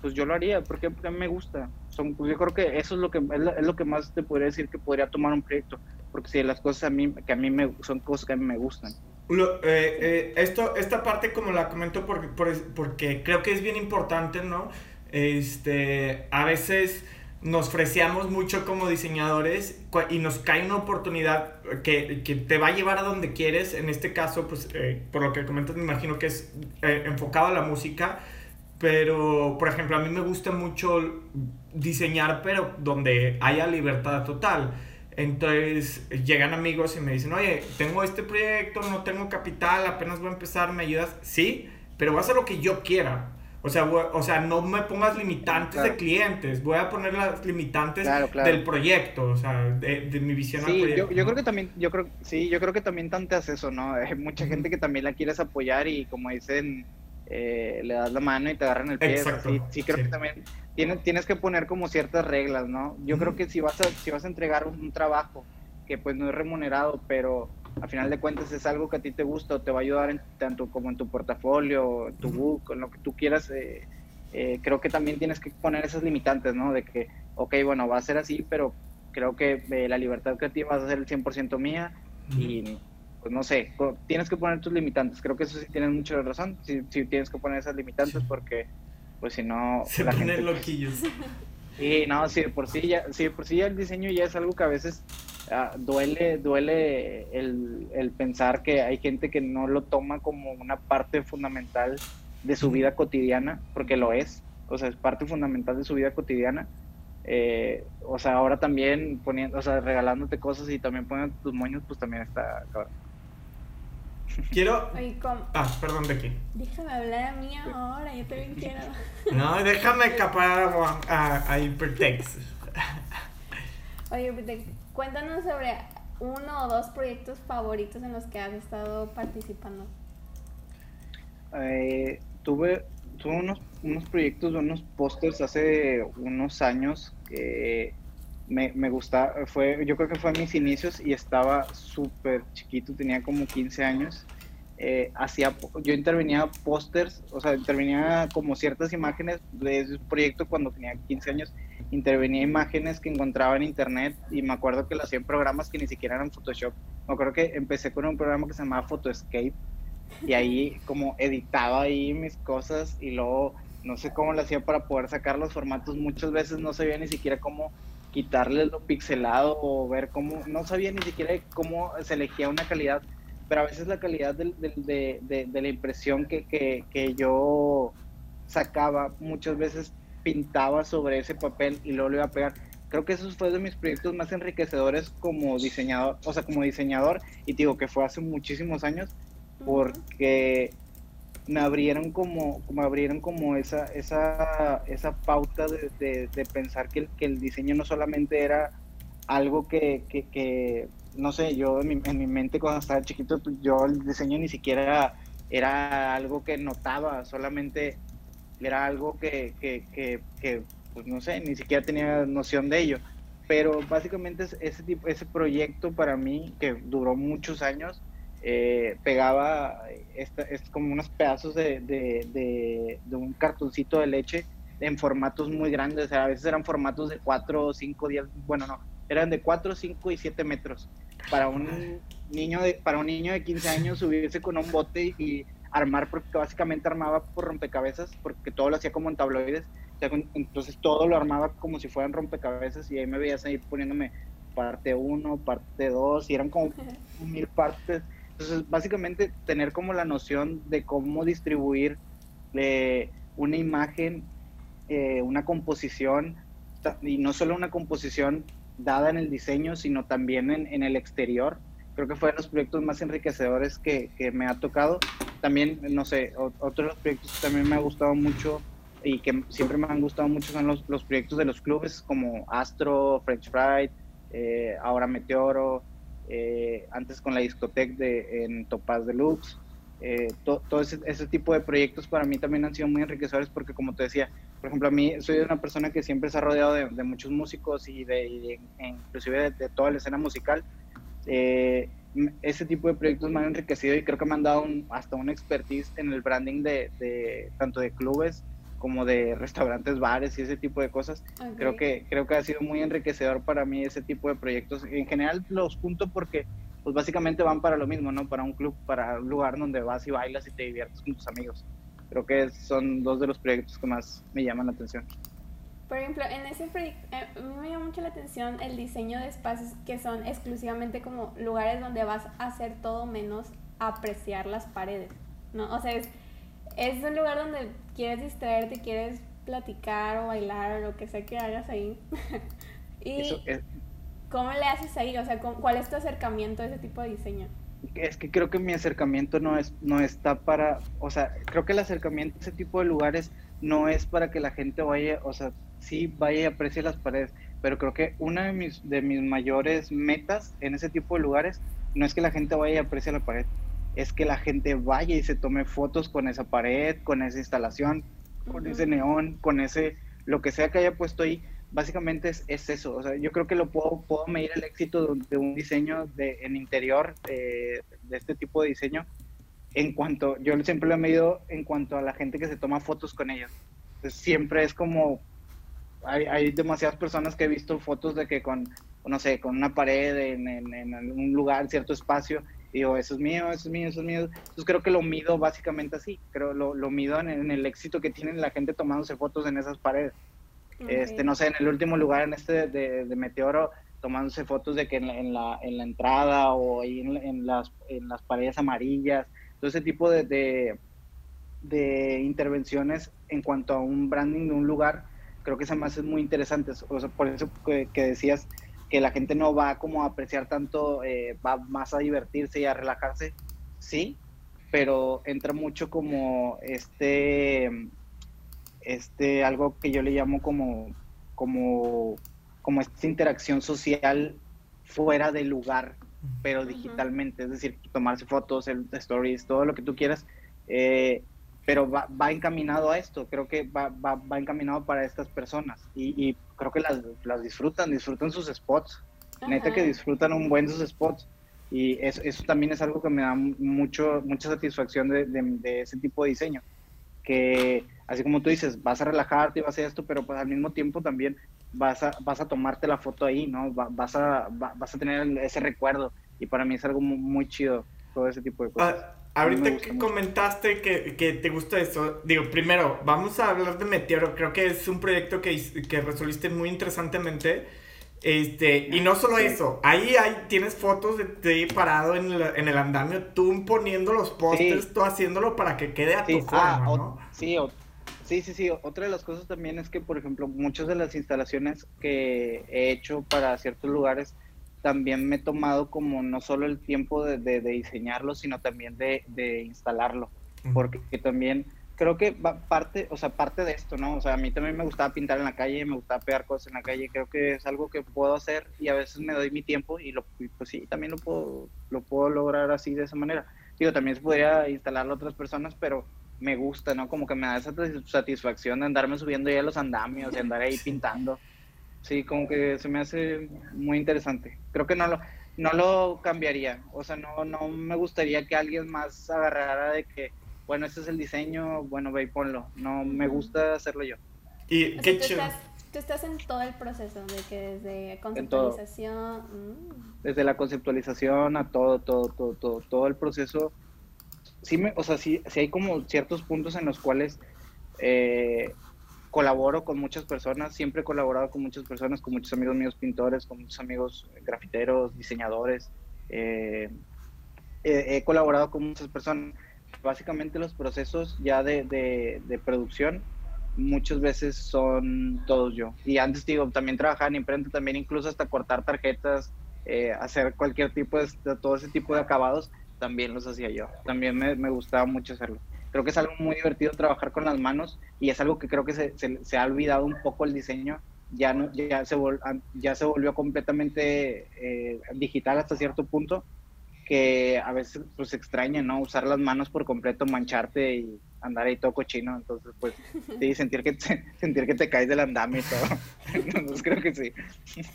pues yo lo haría porque, porque a mí me gusta. Son, pues yo creo que eso es lo que es lo, que más te podría decir que podría tomar un proyecto, porque si las cosas a mí que a mí me son cosas que a mí me gustan. Eh, eh, esto esta parte como la comento porque, porque creo que es bien importante, ¿no? Este, a veces nos freseamos mucho como diseñadores y nos cae una oportunidad que, que, te va a llevar a donde quieres. En este caso, pues, eh, por lo que comentas, me imagino que es eh, enfocado a la música. Pero, por ejemplo, a mí me gusta mucho diseñar, pero donde haya libertad total. Entonces llegan amigos y me dicen, oye, tengo este proyecto, no tengo capital, apenas voy a empezar, ¿me ayudas? Sí, pero voy a hacer lo que yo quiera. O sea, o sea, no me pongas limitantes de clientes, voy a poner las limitantes del proyecto, o sea, de, mi visión sí, Yo, yo, creo que también, yo creo, sí, yo creo que también tanteas eso, ¿no? Hay mucha gente que también la quieres apoyar y como dicen, eh, le das la mano y te agarran el pie. Exacto. Sí, sí, creo que también tienes, tienes que poner como ciertas reglas, ¿no? Yo creo que si vas a, si vas a entregar un trabajo que pues no es remunerado, pero a final de cuentas es algo que a ti te gusta o te va a ayudar en, tanto como en tu portafolio, en tu book, en lo que tú quieras, eh, eh, creo que también tienes que poner esas limitantes, ¿no? De que, ok, bueno, va a ser así, pero creo que eh, la libertad creativa va a ser el 100% mía y, pues no sé, tienes que poner tus limitantes. Creo que eso sí tienes mucha razón, si sí, tienes que poner esas limitantes porque, pues si no... Se la gente, loquillos. Sí, no, sí, por sí ya, sí, por sí ya el diseño ya es algo que a veces Ah, duele, duele el, pensar que hay gente que no lo toma como una parte fundamental de su vida cotidiana, porque lo es, o sea, es parte fundamental de su vida cotidiana. Eh, o sea, ahora también poniendo, o sea, regalándote cosas y también poniendo tus moños, pues también está Quiero. Ah, perdón, Becky. Déjame hablar a mí ahora, yo también quiero. No, déjame escapar a, a, Hypertext. Oye, Hypertext, cuéntanos sobre uno o dos proyectos favoritos en los que has estado participando? Eh, tuve, tuve unos, unos proyectos, unos pósters hace unos años que me, me gusta, fue, yo creo que fue a mis inicios y estaba súper chiquito, tenía como 15 años. Eh, hacía, yo intervenía pósters, o sea, intervenía como ciertas imágenes de ese proyecto cuando tenía 15 años, intervenía imágenes que encontraba en internet y me acuerdo que lo hacía en programas que ni siquiera eran Photoshop. Me acuerdo que empecé con un programa que se llamaba Photoscape y ahí como editaba ahí mis cosas y luego no sé cómo lo hacía para poder sacar los formatos. Muchas veces no sabía ni siquiera cómo quitarle lo pixelado o ver cómo, no sabía ni siquiera cómo se elegía una calidad, pero a veces la calidad de, de, de, la impresión que, que, que, yo sacaba, muchas veces pintaba sobre ese papel y luego lo iba a pegar. Creo que eso fue de mis proyectos más enriquecedores como diseñador, o sea, como diseñador, y digo que fue hace muchísimos años, porque me abrieron como, como abrieron como esa, esa, esa pauta de, de, pensar que el, que el, diseño no solamente era algo que, que, que no sé, yo en mi, en mi, mente cuando estaba chiquito, pues, yo el diseño ni siquiera era algo que notaba, solamente era algo que, que, que, pues no sé, ni siquiera tenía noción de ello. Pero básicamente ese, tipo, ese proyecto para mí, que duró muchos años, eh, pegaba esta, es como unos pedazos de, de, de, un cartoncito de leche en formatos muy grandes, a veces eran formatos de 4, 5, 10, bueno, no, eran de 4, 5 y 7 metros. Para un niño de, para un niño de 15 años subirse con un bote y armar, porque básicamente armaba por rompecabezas, porque todo lo hacía como en tabloides, entonces todo lo armaba como si fueran rompecabezas y ahí me veías ahí poniéndome parte 1, parte 2, y eran como mil partes entonces, básicamente, tener como la noción de cómo distribuir eh, una imagen, eh, una composición, y no solo una composición dada en el diseño, sino también en, el exterior. Creo que fue de los proyectos más enriquecedores que, me ha tocado. También, no sé, otros de los proyectos que también me ha gustado mucho y que siempre me han gustado mucho son los, los proyectos de los clubes como Astro, French Fried, eh, ahora Meteoro, eh, antes con la discoteca de, en Topaz Deluxe. Eh, todo ese, ese, tipo de proyectos para mí también han sido muy enriquecedores porque como te decía, por ejemplo, a mí soy una persona que siempre se ha rodeado de, muchos músicos y de, inclusive de, toda la escena musical. Eh, ese tipo de proyectos me han enriquecido y creo que me han dado hasta una expertise en el branding de, tanto de clubes como de restaurantes, bares y ese tipo de cosas. Creo que creo que ha sido muy enriquecedor para mí ese tipo de proyectos. En general los junto porque pues básicamente van para lo mismo, ¿no? Para un club, para un lugar donde vas y bailas y te diviertes con tus amigos. Creo que son dos de los proyectos que más me llaman la atención. Por ejemplo, en ese proyecto, eh, a mí me llama mucho la atención el diseño de espacios que son exclusivamente como lugares donde vas a hacer todo menos apreciar las paredes, ¿no? O sea, es es un lugar donde quieres distraerte, quieres platicar o bailar o lo que sea que hagas ahí. y ¿cómo le haces ahí? O sea, ¿cuál es tu acercamiento a ese tipo de diseño? Es que creo que mi acercamiento no es no está para, o sea, creo que el acercamiento a ese tipo de lugares no es para que la gente vaya, o sea, sí vaya y aprecie las paredes, pero creo que una de mis de mis mayores metas en ese tipo de lugares no es que la gente vaya y aprecie la pared, es que la gente vaya y se tome fotos con esa pared, con esa instalación, con ese neón, con ese, lo que sea que haya puesto ahí, básicamente es, es, eso. O sea, yo creo que lo puedo, puedo medir el éxito de, un diseño de, en interior, de este tipo de diseño, en cuanto, yo siempre lo he medido en cuanto a la gente que se toma fotos con ellos. siempre es como, hay, hay, demasiadas personas que he visto fotos de que con, no sé, con una pared en, en, en algún lugar, cierto espacio, digo, eso es mío, eso es mío, eso es mío. Entonces creo que lo mido básicamente así, creo lo, lo mido en, el éxito que tiene la gente tomándose fotos en esas paredes. Este, no sé, en el último lugar en este de, de Meteoro, tomándose fotos de que en la, en la, en la entrada o ahí en, las, en las paredes amarillas, todo ese tipo de, de, de, intervenciones en cuanto a un branding de un lugar, creo que se me hace muy interesante. O sea, por eso que, que decías que la gente no va como a apreciar tanto, eh, va más a divertirse y a relajarse, sí, pero entra mucho como este, este, algo que yo le llamo como, como, como esta interacción social fuera del lugar pero digitalmente, es decir, tomarse fotos, el, stories, todo lo que tú quieras, eh, pero va, va, encaminado a esto, creo que va, va, va encaminado para estas personas y, y creo que las, las, disfrutan, disfrutan sus spots, neta que disfrutan un buen sus spots. Y eso, eso, también es algo que me da mucho, mucha satisfacción de, de, de, ese tipo de diseño, que así como tú dices, vas a relajarte y vas a hacer esto, pero pues al mismo tiempo también vas a, vas a tomarte la foto ahí, ¿no? Vas a, vas a tener ese recuerdo. Y para mí es algo muy, chido todo ese tipo de cosas. Ah, ahorita que comentaste que, que, te gusta eso, digo, primero, vamos a hablar de Meteoro, creo que es un proyecto que, que resolviste muy interesantemente. Este, y no solo eso, ahí hay, tienes fotos de ti parado en, en el andamio, tú poniendo los pósters, tú haciéndolo para que quede a tu forma, ah, ¿no? sí, Sí, sí, sí. Otra de las cosas también es que, por ejemplo, muchas de las instalaciones que he hecho para ciertos lugares, también me he tomado como no solo el tiempo de, de, diseñarlo, sino también de, de instalarlo. Porque también creo que parte, o sea, parte de esto, ¿no? O sea, a mí también me gustaba pintar en la calle, me gustaba pegar cosas en la calle. Creo que es algo que puedo hacer y a veces me doy mi tiempo y, lo, pues sí, también lo puedo, lo puedo lograr así de esa manera. Digo, también se podría instalarlo a otras personas, pero me gusta, ¿no? Como que me da esa satisfacción de andarme subiendo ya los andamios, de andar ahí pintando. Sí, como que se me hace muy interesante. Creo que no lo, no lo cambiaría. O sea, no, no me gustaría que alguien más agarrara de que, bueno, este es el diseño, bueno, ve y ponlo. No, me gusta hacerlo yo. Y qué tú, estás, tú estás en todo el proceso, de que desde conceptualización... Mm. Desde la conceptualización a todo, todo, todo, todo, todo el proceso sí me, o sea, sí, sí hay como ciertos puntos en los cuales eh, colaboro con muchas personas, siempre he colaborado con muchas personas, con muchos amigos míos pintores, con muchos amigos grafiteros, diseñadores, eh, he colaborado con muchas personas. Básicamente los procesos ya de, de, producción muchas veces son todos yo. Y antes digo, también trabajaba en imprenta, también incluso hasta cortar tarjetas, eh, hacer cualquier tipo de, todo ese tipo de acabados también los hacía yo. También me, me, gustaba mucho hacerlo. Creo que es algo muy divertido trabajar con las manos y es algo que creo que se, se, ha olvidado un poco el diseño. Ya, no, ya, se, ya se volvió completamente eh, digital hasta cierto punto que a veces pues extraña, ¿no? Usar las manos por completo, mancharte y andar ahí todo cochino, entonces pues sí, sentir que te, sentir que te caes del andamio y todo. Entonces creo que sí.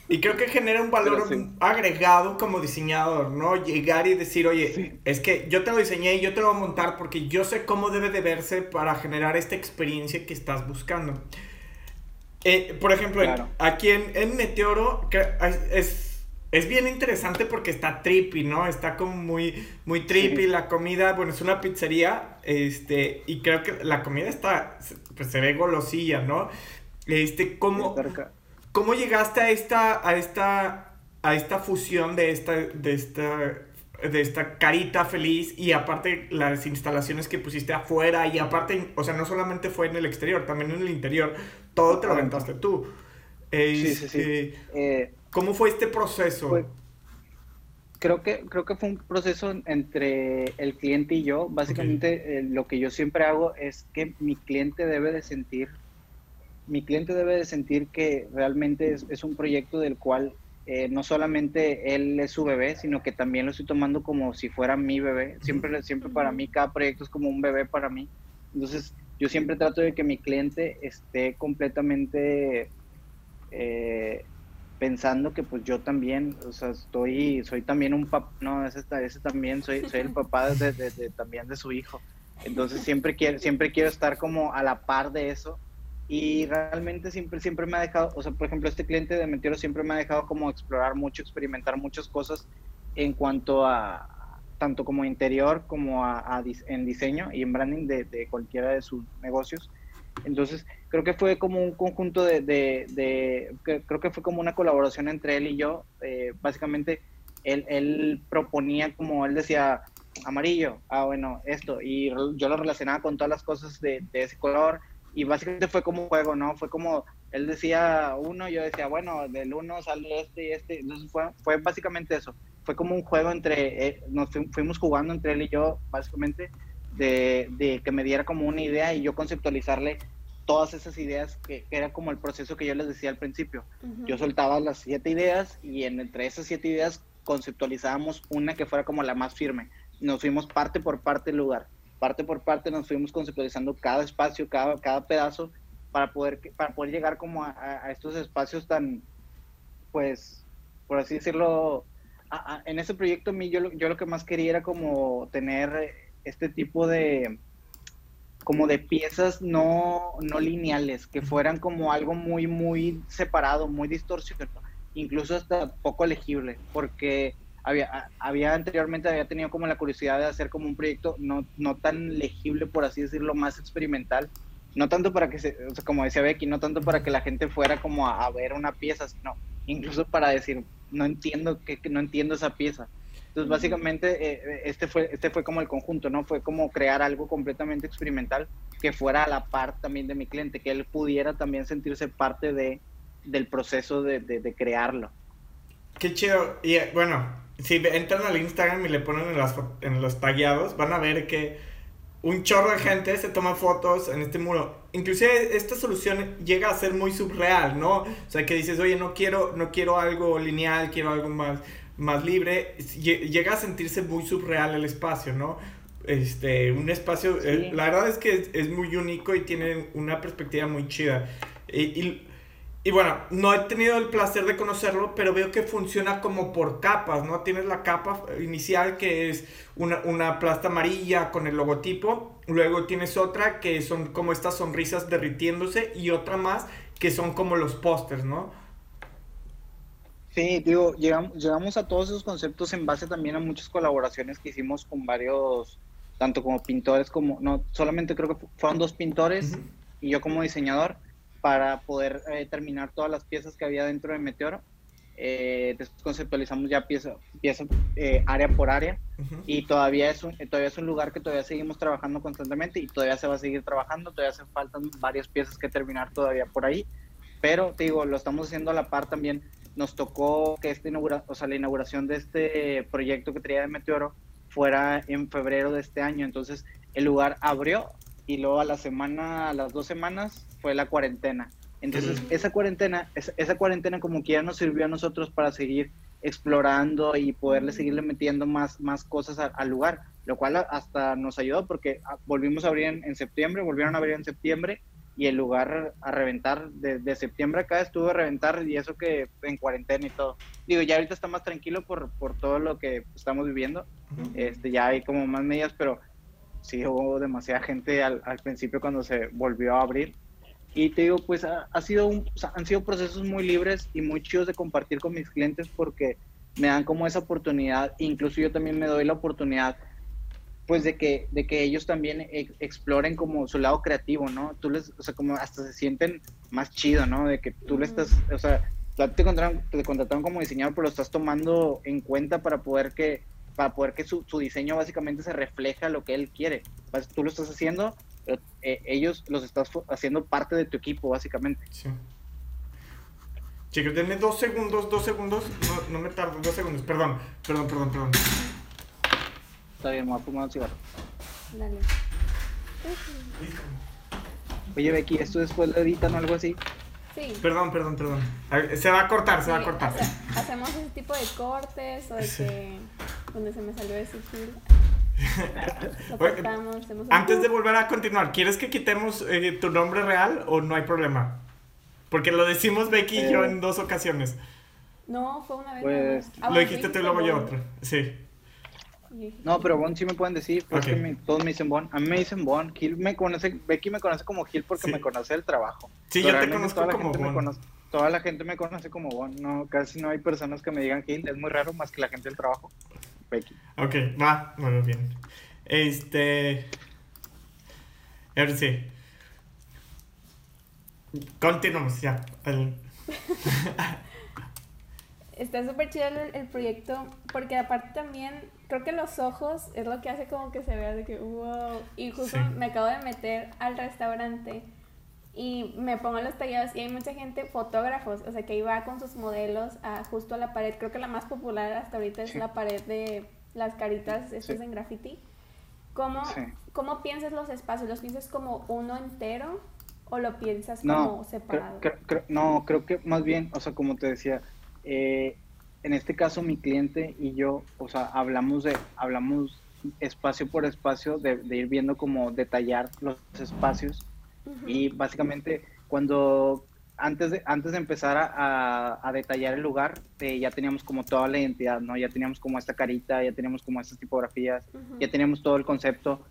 Y creo que genera un valor agregado como diseñador, ¿no? Llegar y decir, oye, es que yo te lo diseñé y yo te lo voy a montar porque yo sé cómo debe de verse para generar esta experiencia que estás buscando. Eh, por ejemplo, aquí en, en Meteoro es es bien interesante porque está trippy, ¿no? Está como muy, muy trippy la comida. Bueno, es una pizzería, este, y creo que la comida está, pues se ve golosilla, ¿no? Este, ¿cómo, ¿cómo llegaste a esta, a esta, a esta fusión de esta, de esta, de esta carita feliz y aparte las instalaciones que pusiste afuera y aparte, o sea, no solamente fue en el exterior, también en el interior, todo te lo aventaste tú. sí, sí, sí. Este, eh, ¿Cómo fue este proceso? creo que creo que fue un proceso entre el cliente y yo. Básicamente eh, lo que yo siempre hago es que mi cliente debe de sentir, mi cliente debe de sentir que realmente es, un proyecto del cual eh, no solamente él es su bebé, sino que también lo estoy tomando como si fuera mi bebé. Siempre, siempre para mí cada proyecto es como un bebé para mí. Entonces yo siempre trato de que mi cliente esté completamente eh, pensando que pues yo también, o sea, estoy, soy también un papá, no, ese, ese también, soy, soy el papá de, de, también de su hijo. Entonces siempre quiero, siempre quiero estar como a la par de eso y realmente siempre, siempre me ha dejado, o sea, por ejemplo, este cliente de Mentiro siempre me ha dejado como explorar mucho, experimentar muchas cosas en cuanto a, tanto como interior como a, en diseño y en branding de, de cualquiera de sus negocios. Entonces, creo que fue como un conjunto de, creo que fue como una colaboración entre él y yo. Eh, básicamente, él, él, proponía como, él decía, amarillo, ah, bueno, esto, y yo lo relacionaba con todas las cosas de, ese color, y básicamente fue como un juego, ¿no? Fue como, él decía uno, yo decía, bueno, del uno sale este y este, entonces fue, fue básicamente eso, fue como un juego entre, eh, nos fuimos jugando entre él y yo, básicamente, de, de, que me diera como una idea y yo conceptualizarle todas esas ideas que, era como el proceso que yo les decía al principio. Yo soltaba las siete ideas y en, entre esas siete ideas conceptualizábamos una que fuera como la más firme. Nos fuimos parte por parte del lugar, parte por parte nos fuimos conceptualizando cada espacio, cada, cada pedazo para poder, para poder llegar como a, estos espacios tan, pues, por así decirlo, en ese proyecto a mí yo, yo lo que más quería era como tener este tipo de, como de piezas no, no lineales, que fueran como algo muy, muy separado, muy distorsionado, incluso hasta poco legible, porque había, había anteriormente había tenido como la curiosidad de hacer como un proyecto no, no tan legible, por así decirlo, más experimental, no tanto para que, se, como decía Becky, no tanto para que la gente fuera como a, ver una pieza, sino incluso para decir, no entiendo, que, no entiendo esa pieza. Entonces, básicamente, eh, este, fue, este fue como el conjunto, ¿no? Fue como crear algo completamente experimental que fuera a la par también de mi cliente, que él pudiera también sentirse parte de, del proceso de, de, crearlo. Qué chido. Y eh, bueno, si entran al Instagram y le ponen en, las, en los tagueados, van a ver que un chorro de gente se toma fotos en este muro. Inclusive esta solución llega a ser muy subreal, ¿no? O sea, que dices, oye, no quiero, no quiero algo lineal, quiero algo más más libre, llega a sentirse muy surreal el espacio, ¿no? Este, un espacio, eh, la verdad es que es, muy único y tiene una perspectiva muy chida. Y, y, bueno, no he tenido el placer de conocerlo, pero veo que funciona como por capas, ¿no? Tienes la capa inicial que es una, una plasta amarilla con el logotipo, luego tienes otra que son como estas sonrisas derritiéndose y otra más que son como los pósters, ¿no? Sí, digo, llegamos, llegamos a todos esos conceptos en base también a muchas colaboraciones que hicimos con varios, tanto como pintores como, no, solamente creo que fueron dos pintores y yo como diseñador para poder eh, terminar todas las piezas que había dentro de Meteoro. Eh, después conceptualizamos ya pieza, pieza eh, área por área y todavía es, un, todavía es un lugar que todavía seguimos trabajando constantemente y todavía se va a seguir trabajando, todavía hacen faltan varias piezas que terminar todavía por ahí, pero te digo, lo estamos haciendo a la par también nos tocó que esta inaugura, o sea, la inauguración de este proyecto que traía de Meteoro fuera en febrero de este año. Entonces, el lugar abrió y luego a la semana, a las dos semanas, fue la cuarentena. Entonces, esa cuarentena, esa, cuarentena como que ya nos sirvió a nosotros para seguir explorando y poderle seguirle metiendo más, más cosas al lugar, lo cual hasta nos ayudó porque volvimos a abrir en septiembre, volvieron a abrir en septiembre y el lugar a reventar. De, septiembre acá estuvo a reventar y eso que en cuarentena y todo. Digo, ya ahorita está más tranquilo por, por todo lo que estamos viviendo. este, ya hay como más medidas, pero sí hubo demasiada gente al, al principio cuando se volvió a abrir. Y te digo, pues ha, sido un, han sido procesos muy libres y muy chidos de compartir con mis clientes porque me dan como esa oportunidad, incluso yo también me doy la oportunidad pues de que, de que ellos también exploren como su lado creativo, ¿no? Tú les, o sea, como hasta se sienten más chido, ¿no? De que tú le estás, o sea, te contrataron, te contrataron como diseñador, pero lo estás tomando en cuenta para poder que, para poder que su, diseño básicamente se refleja lo que él quiere. Tú lo estás haciendo, pero eh, ellos los estás haciendo parte de tu equipo, básicamente. Sí. Chicos, denme dos segundos, dos segundos, no, no me tardo, dos segundos, perdón, perdón, perdón, perdón. Está bien, me voy a fumar un cigarro. Dale. Oye, Becky, ¿esto después lo editan o algo así? Sí. Perdón, perdón, perdón. Se va a cortar, se va a cortar. hacemos ese tipo de cortes o de que. donde se me salió ese fil. Antes de volver a continuar, ¿quieres que quitemos eh, tu nombre real o no hay problema? Porque lo decimos Becky y yo eh. en dos ocasiones. No, fue una vez. Pues, ah, lo dijiste tú y luego yo otra. Sí. No, pero Bon sí me pueden decir, porque todos me dicen Bon. A mí me dicen Bon. Gil me conoce, Becky me conoce como Gil porque me conoce el trabajo. Sí, yo te conozco como Bon. toda la gente me conoce como Bon. No, casi no hay personas que me digan Gil. Es muy raro más que la gente del trabajo. Becky. Ok, va, muy bien. Este. A ver si. Continuamos ya. Está súper chido el, proyecto porque aparte también creo que los ojos es lo que hace como que se vea de que wow. Y justo me acabo de meter al restaurante y me pongo los tallados y hay mucha gente, fotógrafos, o sea que iba con sus modelos a, justo a la pared. Creo que la más popular hasta ahorita es la pared de las caritas estas en graffiti. ¿Cómo, ¿Cómo piensas los espacios? ¿Los piensas como uno entero o lo piensas como separado? no, creo que más bien, o sea, como te decía, eh, en este caso mi cliente y yo, o sea, hablamos de, hablamos espacio por espacio de, ir viendo cómo detallar los espacios y básicamente cuando antes de, antes de empezar a, detallar el lugar, eh, ya teníamos como toda la identidad, ¿no? Ya teníamos como esta carita, ya teníamos como estas tipografías, ya teníamos todo el concepto,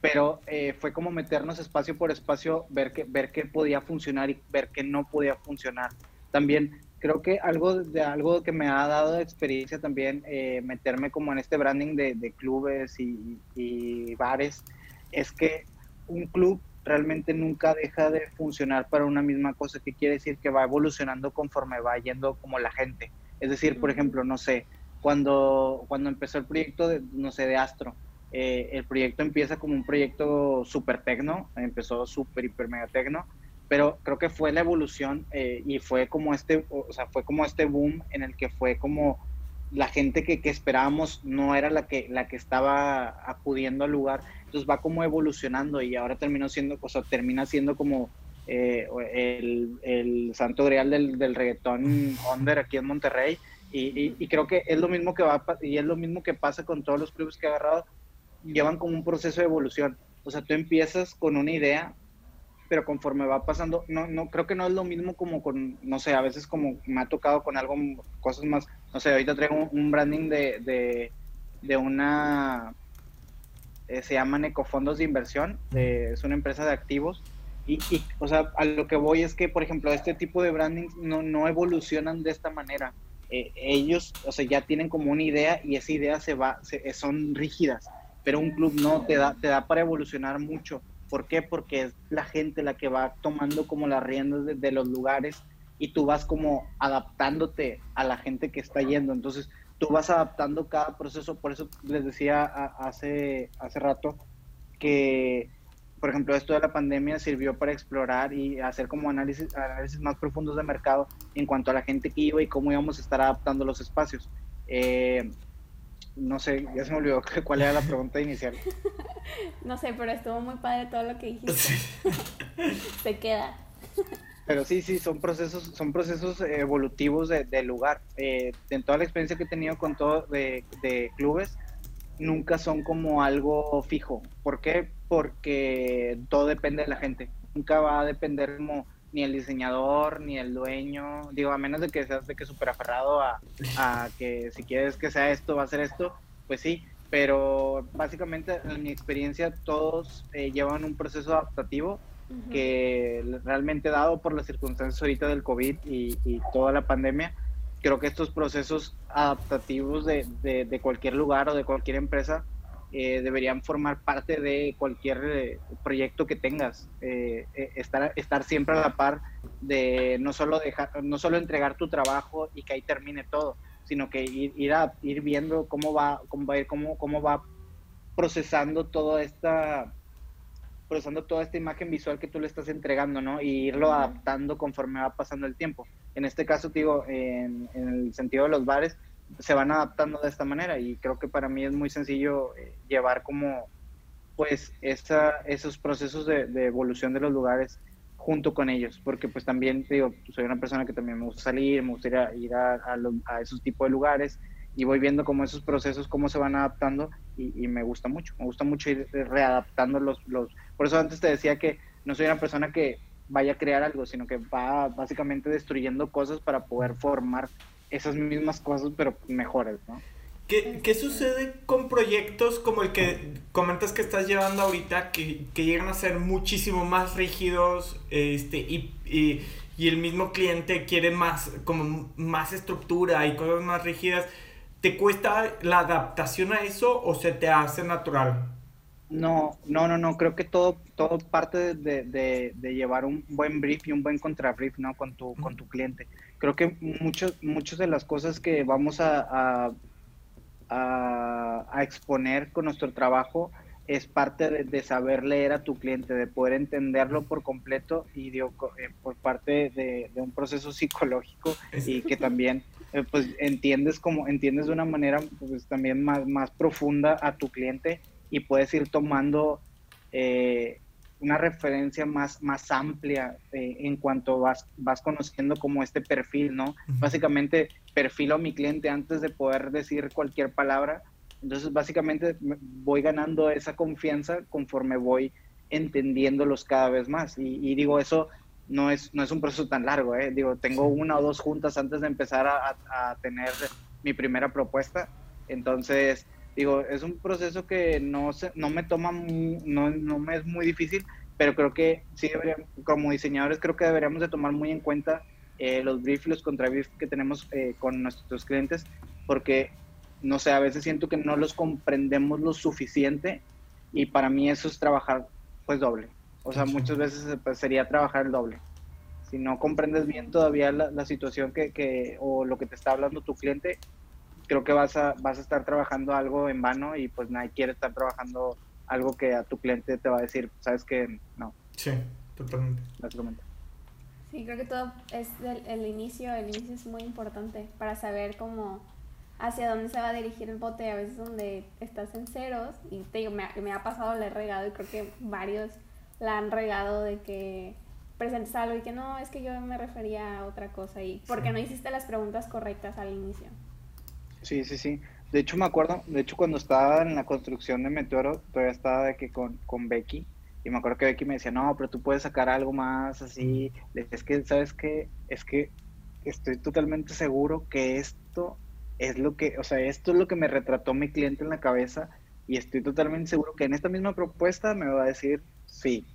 pero eh, fue como meternos espacio por espacio, ver qué ver qué podía funcionar y ver qué no podía funcionar. También creo que algo de algo que me ha dado experiencia también eh, meterme como en este branding de, clubes y, y, bares es que un club realmente nunca deja de funcionar para una misma cosa que quiere decir que va evolucionando conforme va yendo como la gente. Es decir por ejemplo no sé cuando cuando empezó el proyecto de no sé de Astro eh, el proyecto empieza como un proyecto súper tecno empezó súper hiper mega tecno pero creo que fue la evolución eh, y fue como este, o sea, fue como este boom en el que fue como la gente que, que, esperábamos no era la que, la que estaba acudiendo al lugar, entonces va como evolucionando y ahora terminó siendo, o sea, termina siendo como eh, el, el, santo grial del, del reggaetón under aquí en Monterrey. Y, y, creo que es lo mismo que va y es lo mismo que pasa con todos los clubes que he agarrado, llevan como un proceso de evolución, o sea, tú empiezas con una idea pero conforme va pasando, no, no, creo que no es lo mismo como con, no sé, a veces como me ha tocado con algo, cosas más, no sé, ahorita traigo un, branding de, de, de una, eh, se llaman ecofondos de inversión, es una empresa de activos, y, o sea, a lo que voy es que, por ejemplo, este tipo de branding no, no evolucionan de esta manera. Eh, ellos, o sea, ya tienen como una idea y esa idea se va, son rígidas, pero un club no te da, te da para evolucionar mucho ¿Por qué? Porque es la gente la que va tomando como las riendas de, los lugares y tú vas como adaptándote a la gente que está yendo. Entonces, tú vas adaptando cada proceso. Por eso les decía hace, hace rato que, por ejemplo, esto de la pandemia sirvió para explorar y hacer como análisis, análisis más profundos de mercado en cuanto a la gente que iba y cómo íbamos a estar adaptando los espacios. Eh, no sé, ya se me olvidó cuál era la pregunta inicial. no sé, pero estuvo muy padre todo lo que dijiste. se queda. Pero sí, sí, son procesos, son procesos evolutivos del de lugar. Eh, en toda la experiencia que he tenido con todo de, de, clubes, nunca son como algo fijo. ¿Por qué? Porque todo depende de la gente. Nunca va a depender como ni el diseñador, ni el dueño, digo, a menos de que seas de que súper aferrado a, a, que si quieres que sea esto, va a ser esto, pues sí, pero básicamente en mi experiencia todos eh, llevan un proceso adaptativo que realmente dado por las circunstancias ahorita del COVID y, y toda la pandemia, creo que estos procesos adaptativos de, de, de cualquier lugar o de cualquier empresa eh, deberían formar parte de cualquier eh, proyecto que tengas. Eh, estar, estar siempre a la par de no solo, dejar, no solo entregar tu trabajo y que ahí termine todo, sino que ir, ir, a, ir viendo cómo va, cómo va a ir, cómo, cómo va procesando toda esta procesando toda esta imagen visual que tú le estás entregando, ¿no? Y irlo adaptando conforme va pasando el tiempo. En este caso, digo, en, en el sentido de los bares, se van adaptando de esta manera y creo que para mí es muy sencillo eh, llevar como pues esa, esos procesos de, evolución de los lugares junto con ellos, porque pues también digo, soy una persona que también me gusta salir, me gusta ir a, a, esos tipos de lugares y voy viendo cómo esos procesos, cómo se van adaptando y, me gusta mucho, me gusta mucho ir readaptando los, los... Por eso antes te decía que no soy una persona que vaya a crear algo, sino que va básicamente destruyendo cosas para poder formar esas mismas cosas, pero mejores, ¿no? ¿Qué, sucede con proyectos como el que comentas que estás llevando ahorita, que, llegan a ser muchísimo más rígidos este, y, y, el mismo cliente quiere más, como más estructura y cosas más rígidas? ¿Te cuesta la adaptación a eso o se te hace natural? No, no, no, no, creo que todo, todo parte de, de, de llevar un buen brief y un buen contrabrief, ¿no? Con tu, con tu cliente creo que muchos, muchas de las cosas que vamos a, a, exponer con nuestro trabajo es parte de, saber leer a tu cliente, de poder entenderlo por completo y digo, eh, por parte de, un proceso psicológico y que también eh, pues entiendes como entiendes de una manera pues también más, más profunda a tu cliente y puedes ir tomando eh, una referencia más, más amplia eh, en cuanto vas, vas conociendo como este perfil, ¿no? Básicamente perfilo a mi cliente antes de poder decir cualquier palabra. Entonces, básicamente voy ganando esa confianza conforme voy entendiéndolos cada vez más. Y, digo, eso no es, no es un proceso tan largo, ¿eh? Digo, tengo una o dos juntas antes de empezar a, a tener mi primera propuesta. Entonces, digo, es un proceso que no, se, no me toma, no, no me es muy difícil, pero creo que sí como diseñadores, creo que deberíamos de tomar muy en cuenta eh, los briefs los contrabriefs que tenemos eh, con nuestros clientes, porque, no sé, a veces siento que no los comprendemos lo suficiente y para mí eso es trabajar pues doble. O sea, muchas veces pues, sería trabajar el doble. Si no comprendes bien todavía la, la situación que, que, o lo que te está hablando tu cliente, creo que vas a, vas a estar trabajando algo en vano y pues nadie quiere estar trabajando algo que a tu cliente te va a decir, sabes que no. Sí, totalmente. Sí, creo que todo es el, inicio, el inicio es muy importante para saber cómo hacia dónde se va a dirigir el bote, a veces donde estás en ceros y te digo, me, me ha pasado, le he regado y creo que varios la han regado de que presentes algo y que no, es que yo me refería a otra cosa y porque no hiciste las preguntas correctas al inicio. Sí, sí, sí. De hecho, me acuerdo, de hecho, cuando estaba en la construcción de Meteoro, todavía estaba de que con, con Becky, y me acuerdo que Becky me decía, no, pero tú puedes sacar algo más así. Es que, ¿sabes qué? Es que estoy totalmente seguro que esto es lo que, o sea, esto es lo que me retrató mi cliente en la cabeza, y estoy totalmente seguro que en esta misma propuesta me va a decir sí.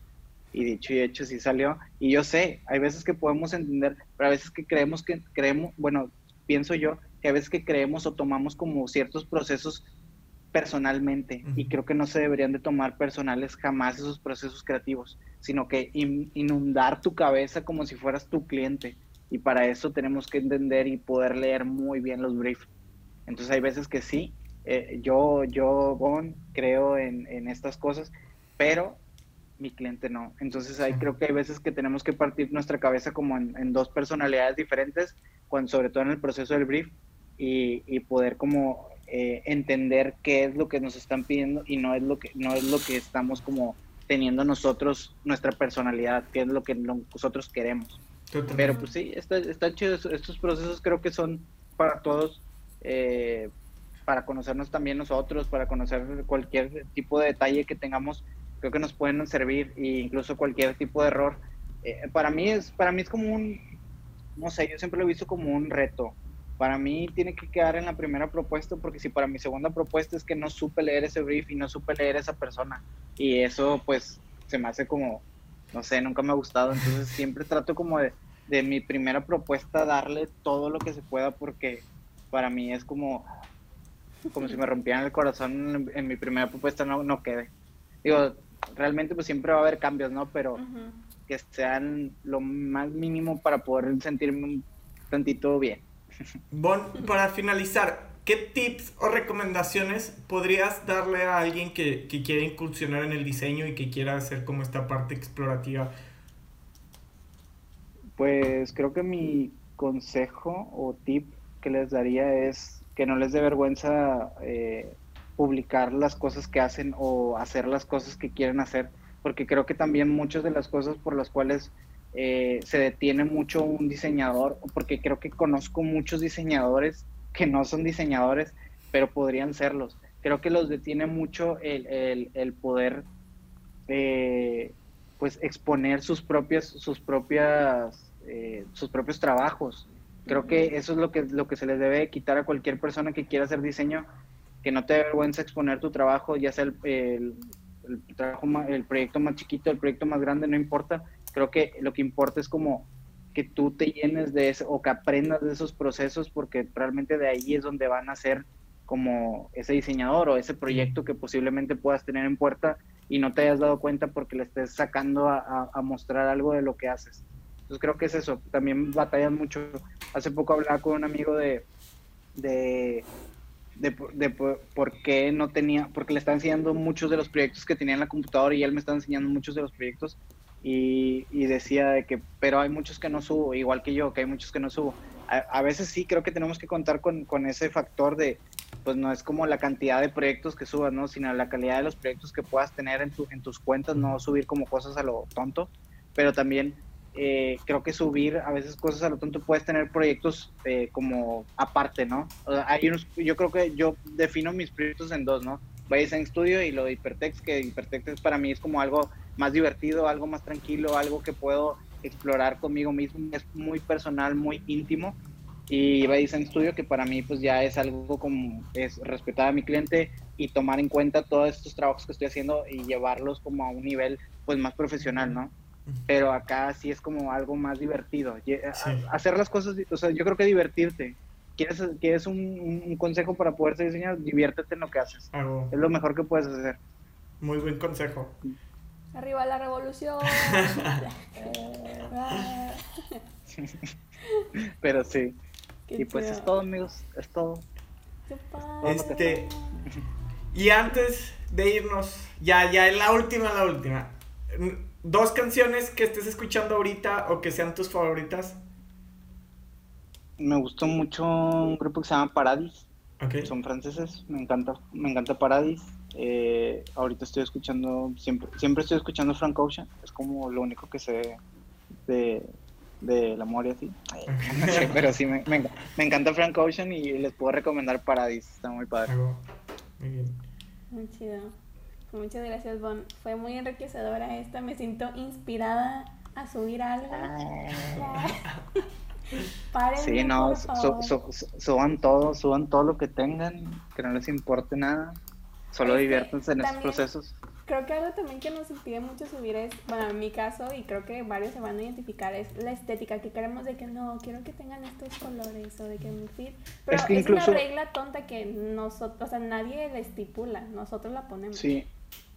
Y dicho y hecho, sí salió. Y yo sé, hay veces que podemos entender, pero a veces que creemos que creemos, bueno, pienso yo que a veces que creemos o tomamos como ciertos procesos personalmente y creo que no se deberían de tomar personales jamás esos procesos creativos, sino que inundar tu cabeza como si fueras tu cliente y para eso tenemos que entender y poder leer muy bien los briefs. Entonces hay veces que sí, eh, yo, yo, Bon, creo en, en, estas cosas, pero mi cliente no. Entonces ahí creo que hay veces que tenemos que partir nuestra cabeza como en, en dos personalidades diferentes, cuando, sobre todo en el proceso del brief, y, poder como eh, entender qué es lo que nos están pidiendo y no es lo que no es lo que estamos como teniendo nosotros nuestra personalidad qué es lo que nosotros queremos. Pero pues sí está, está chido estos procesos creo que son para todos eh, para conocernos también nosotros para conocer cualquier tipo de detalle que tengamos creo que nos pueden servir e incluso cualquier tipo de error. Eh, para mí es para mí es como un no sé yo siempre lo he visto como un reto para mí tiene que quedar en la primera propuesta porque si para mi segunda propuesta es que no supe leer ese brief y no supe leer esa persona y eso pues se me hace como, no sé, nunca me ha gustado, entonces siempre trato como de, de mi primera propuesta darle todo lo que se pueda porque para mí es como, como si me rompieran el corazón en, mi primera propuesta no, no quede. Digo, realmente pues siempre va a haber cambios, ¿no? Pero que sean lo más mínimo para poder sentirme un tantito bien. Bon, para finalizar, ¿qué tips o recomendaciones podrías darle a alguien que, que quiere incursionar en el diseño y que quiera hacer como esta parte explorativa? Pues creo que mi consejo o tip que les daría es que no les dé vergüenza eh, publicar las cosas que hacen o hacer las cosas que quieren hacer, porque creo que también muchas de las cosas por las cuales eh, se detiene mucho un diseñador, porque creo que conozco muchos diseñadores que no son diseñadores, pero podrían serlos. Creo que los detiene mucho el, poder eh, pues exponer sus propias, sus propias, eh, sus propios trabajos. Creo que eso es lo que, lo que se les debe quitar a cualquier persona que quiera hacer diseño, que no te dé vergüenza exponer tu trabajo, ya sea el, el, trabajo, el proyecto más chiquito, el proyecto más grande, no importa, creo que lo que importa es como que tú te llenes de eso o que aprendas de esos procesos porque realmente de ahí es donde van a ser como ese diseñador o ese proyecto que posiblemente puedas tener en puerta y no te hayas dado cuenta porque le estés sacando a, mostrar algo de lo que haces. Entonces creo que es eso, también batallan mucho. Hace poco hablaba con un amigo de, de, de, de por, qué no tenía, porque le estaba enseñando muchos de los proyectos que tenía en la computadora y él me está enseñando muchos de los proyectos y, decía de que, pero hay muchos que no subo, igual que yo, que hay muchos que no subo. A, veces sí creo que tenemos que contar con, con, ese factor de, pues no es como la cantidad de proyectos que subas, ¿no? Sino la calidad de los proyectos que puedas tener en, tu, en tus cuentas, no subir como cosas a lo tonto, pero también eh, creo que subir a veces cosas a lo tonto puedes tener proyectos eh, como aparte, ¿no? hay unos, yo creo que yo defino mis proyectos en dos, ¿no? en Studio y lo de Hypertext, que Hypertext para mí es como algo más divertido, algo más tranquilo, algo que puedo explorar conmigo mismo, es muy personal, muy íntimo. Y en Studio, que para mí pues ya es algo como es respetar a mi cliente y tomar en cuenta todos estos trabajos que estoy haciendo y llevarlos como a un nivel pues más profesional, ¿no? Pero acá sí es como algo más divertido. Hacer las cosas, o sea, yo creo que divertirte, ¿Quieres, quieres un, un, consejo para poder ser diseñador? Diviértete en lo que haces. Es lo mejor que puedes hacer. Muy buen consejo. Arriba la revolución. Pero sí. y pues es todo, amigos. Es todo. Este. Y antes de irnos, ya, ya, la última, la última. Dos canciones que estés escuchando ahorita o que sean tus favoritas me gustó mucho un grupo que se llama Paradis. Son franceses, me encanta, me encanta Paradis. Eh, ahorita estoy escuchando, siempre, siempre estoy escuchando Frank Ocean, es como lo único que sé de, del amor y así. pero sí, me, me, encanta Frank Ocean y les puedo recomendar Paradis, está muy padre. Muy bien. Muy chido. Muchas gracias, Bon. Fue muy enriquecedora esta, me siento inspirada a subir algo. Ah. sí, no, suban todo, suban todo lo que tengan, que no les importe nada, solo diviértanse en esos procesos. Creo que algo también que nos impide mucho subir es, bueno, en mi caso, y creo que varios se van a identificar, es la estética, que queremos de que no, quiero que tengan estos colores o de que mi feed, pero es, una regla tonta que nosotros, o sea, nadie la estipula, nosotros la ponemos. Sí,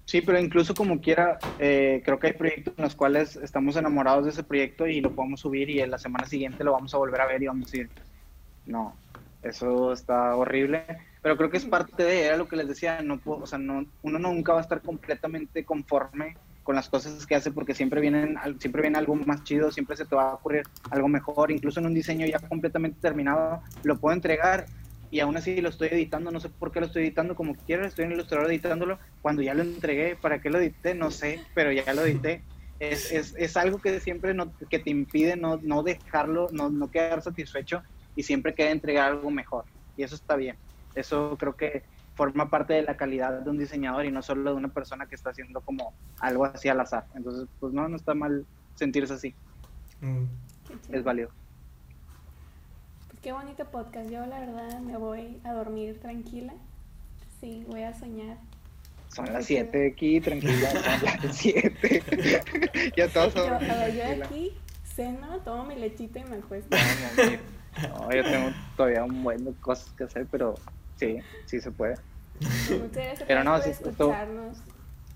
Sí, pero incluso como quiera, eh, creo que hay proyectos en los cuales estamos enamorados de ese proyecto y lo podemos subir y en la semana siguiente lo vamos a volver a ver y vamos a decir, no, eso está horrible. Pero creo que es parte de, era lo que les decía, no o sea, no, uno nunca va a estar completamente conforme con las cosas que hace porque siempre vienen siempre viene algo más chido, siempre se te va a ocurrir algo mejor, incluso en un diseño ya completamente terminado lo puedo entregar y aún así lo estoy editando, no sé por qué lo estoy editando como quiera, estoy en el ilustrador editándolo, cuando ya lo entregué, ¿para qué lo edité? No sé, pero ya lo edité. Es, es, es algo que siempre no, que te impide no, no dejarlo, no, no quedar satisfecho y siempre queda entregar algo mejor. Y eso está bien. Eso creo que forma parte de la calidad de un diseñador y no solo de una persona que está haciendo como algo así al azar. Entonces, pues no, no está mal sentirse así. Mm. Es válido qué bonito podcast. Yo la verdad me voy a dormir tranquila. Sí, voy a soñar. Son las 7 aquí, tranquila, son las 7. ya todos son. Yo, a ver, yo aquí ceno, tomo mi lechita y me acuesto. No, yo tengo todavía un buen de cosas que hacer, pero sí, sí se puede. Muchas gracias pero no, por escucharnos.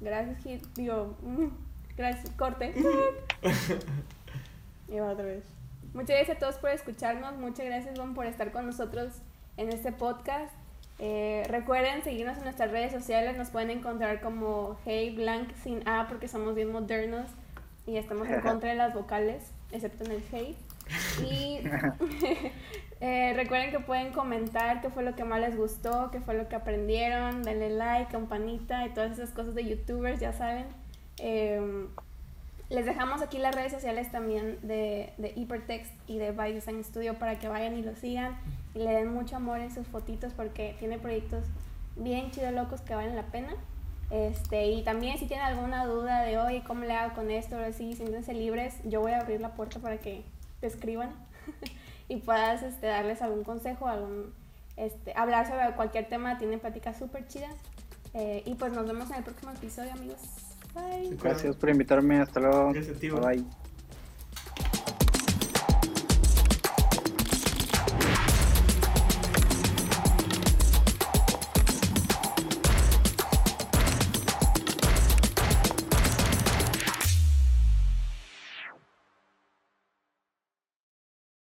Gracias. Digo, mm, gracias, corte. y va otra vez. Muchas gracias a todos por escucharnos. Muchas gracias, Bon, por estar con nosotros en este podcast. Eh, recuerden seguirnos en nuestras redes sociales. Nos pueden encontrar como Hey Blank sin A porque somos bien modernos y estamos en contra de las vocales, excepto en el Hey. Y eh, recuerden que pueden comentar qué fue lo que más les gustó, qué fue lo que aprendieron. Denle like, campanita y todas esas cosas de youtubers, ya saben. Eh, les dejamos aquí las redes sociales también de, de Hypertext y de By Design Studio para que vayan y lo sigan y le den mucho amor en sus fotitos porque tiene proyectos bien chido locos que valen la pena. Este, y también si tienen alguna duda de hoy cómo le hago con esto, o así, siéntense libres, yo voy a abrir la puerta para que te escriban y puedas este, darles algún consejo, algún, este, hablar sobre cualquier tema, tienen pláticas súper chidas. Eh, y pues nos vemos en el próximo episodio, amigos. Gracias por invitarme. Hasta luego. Bye.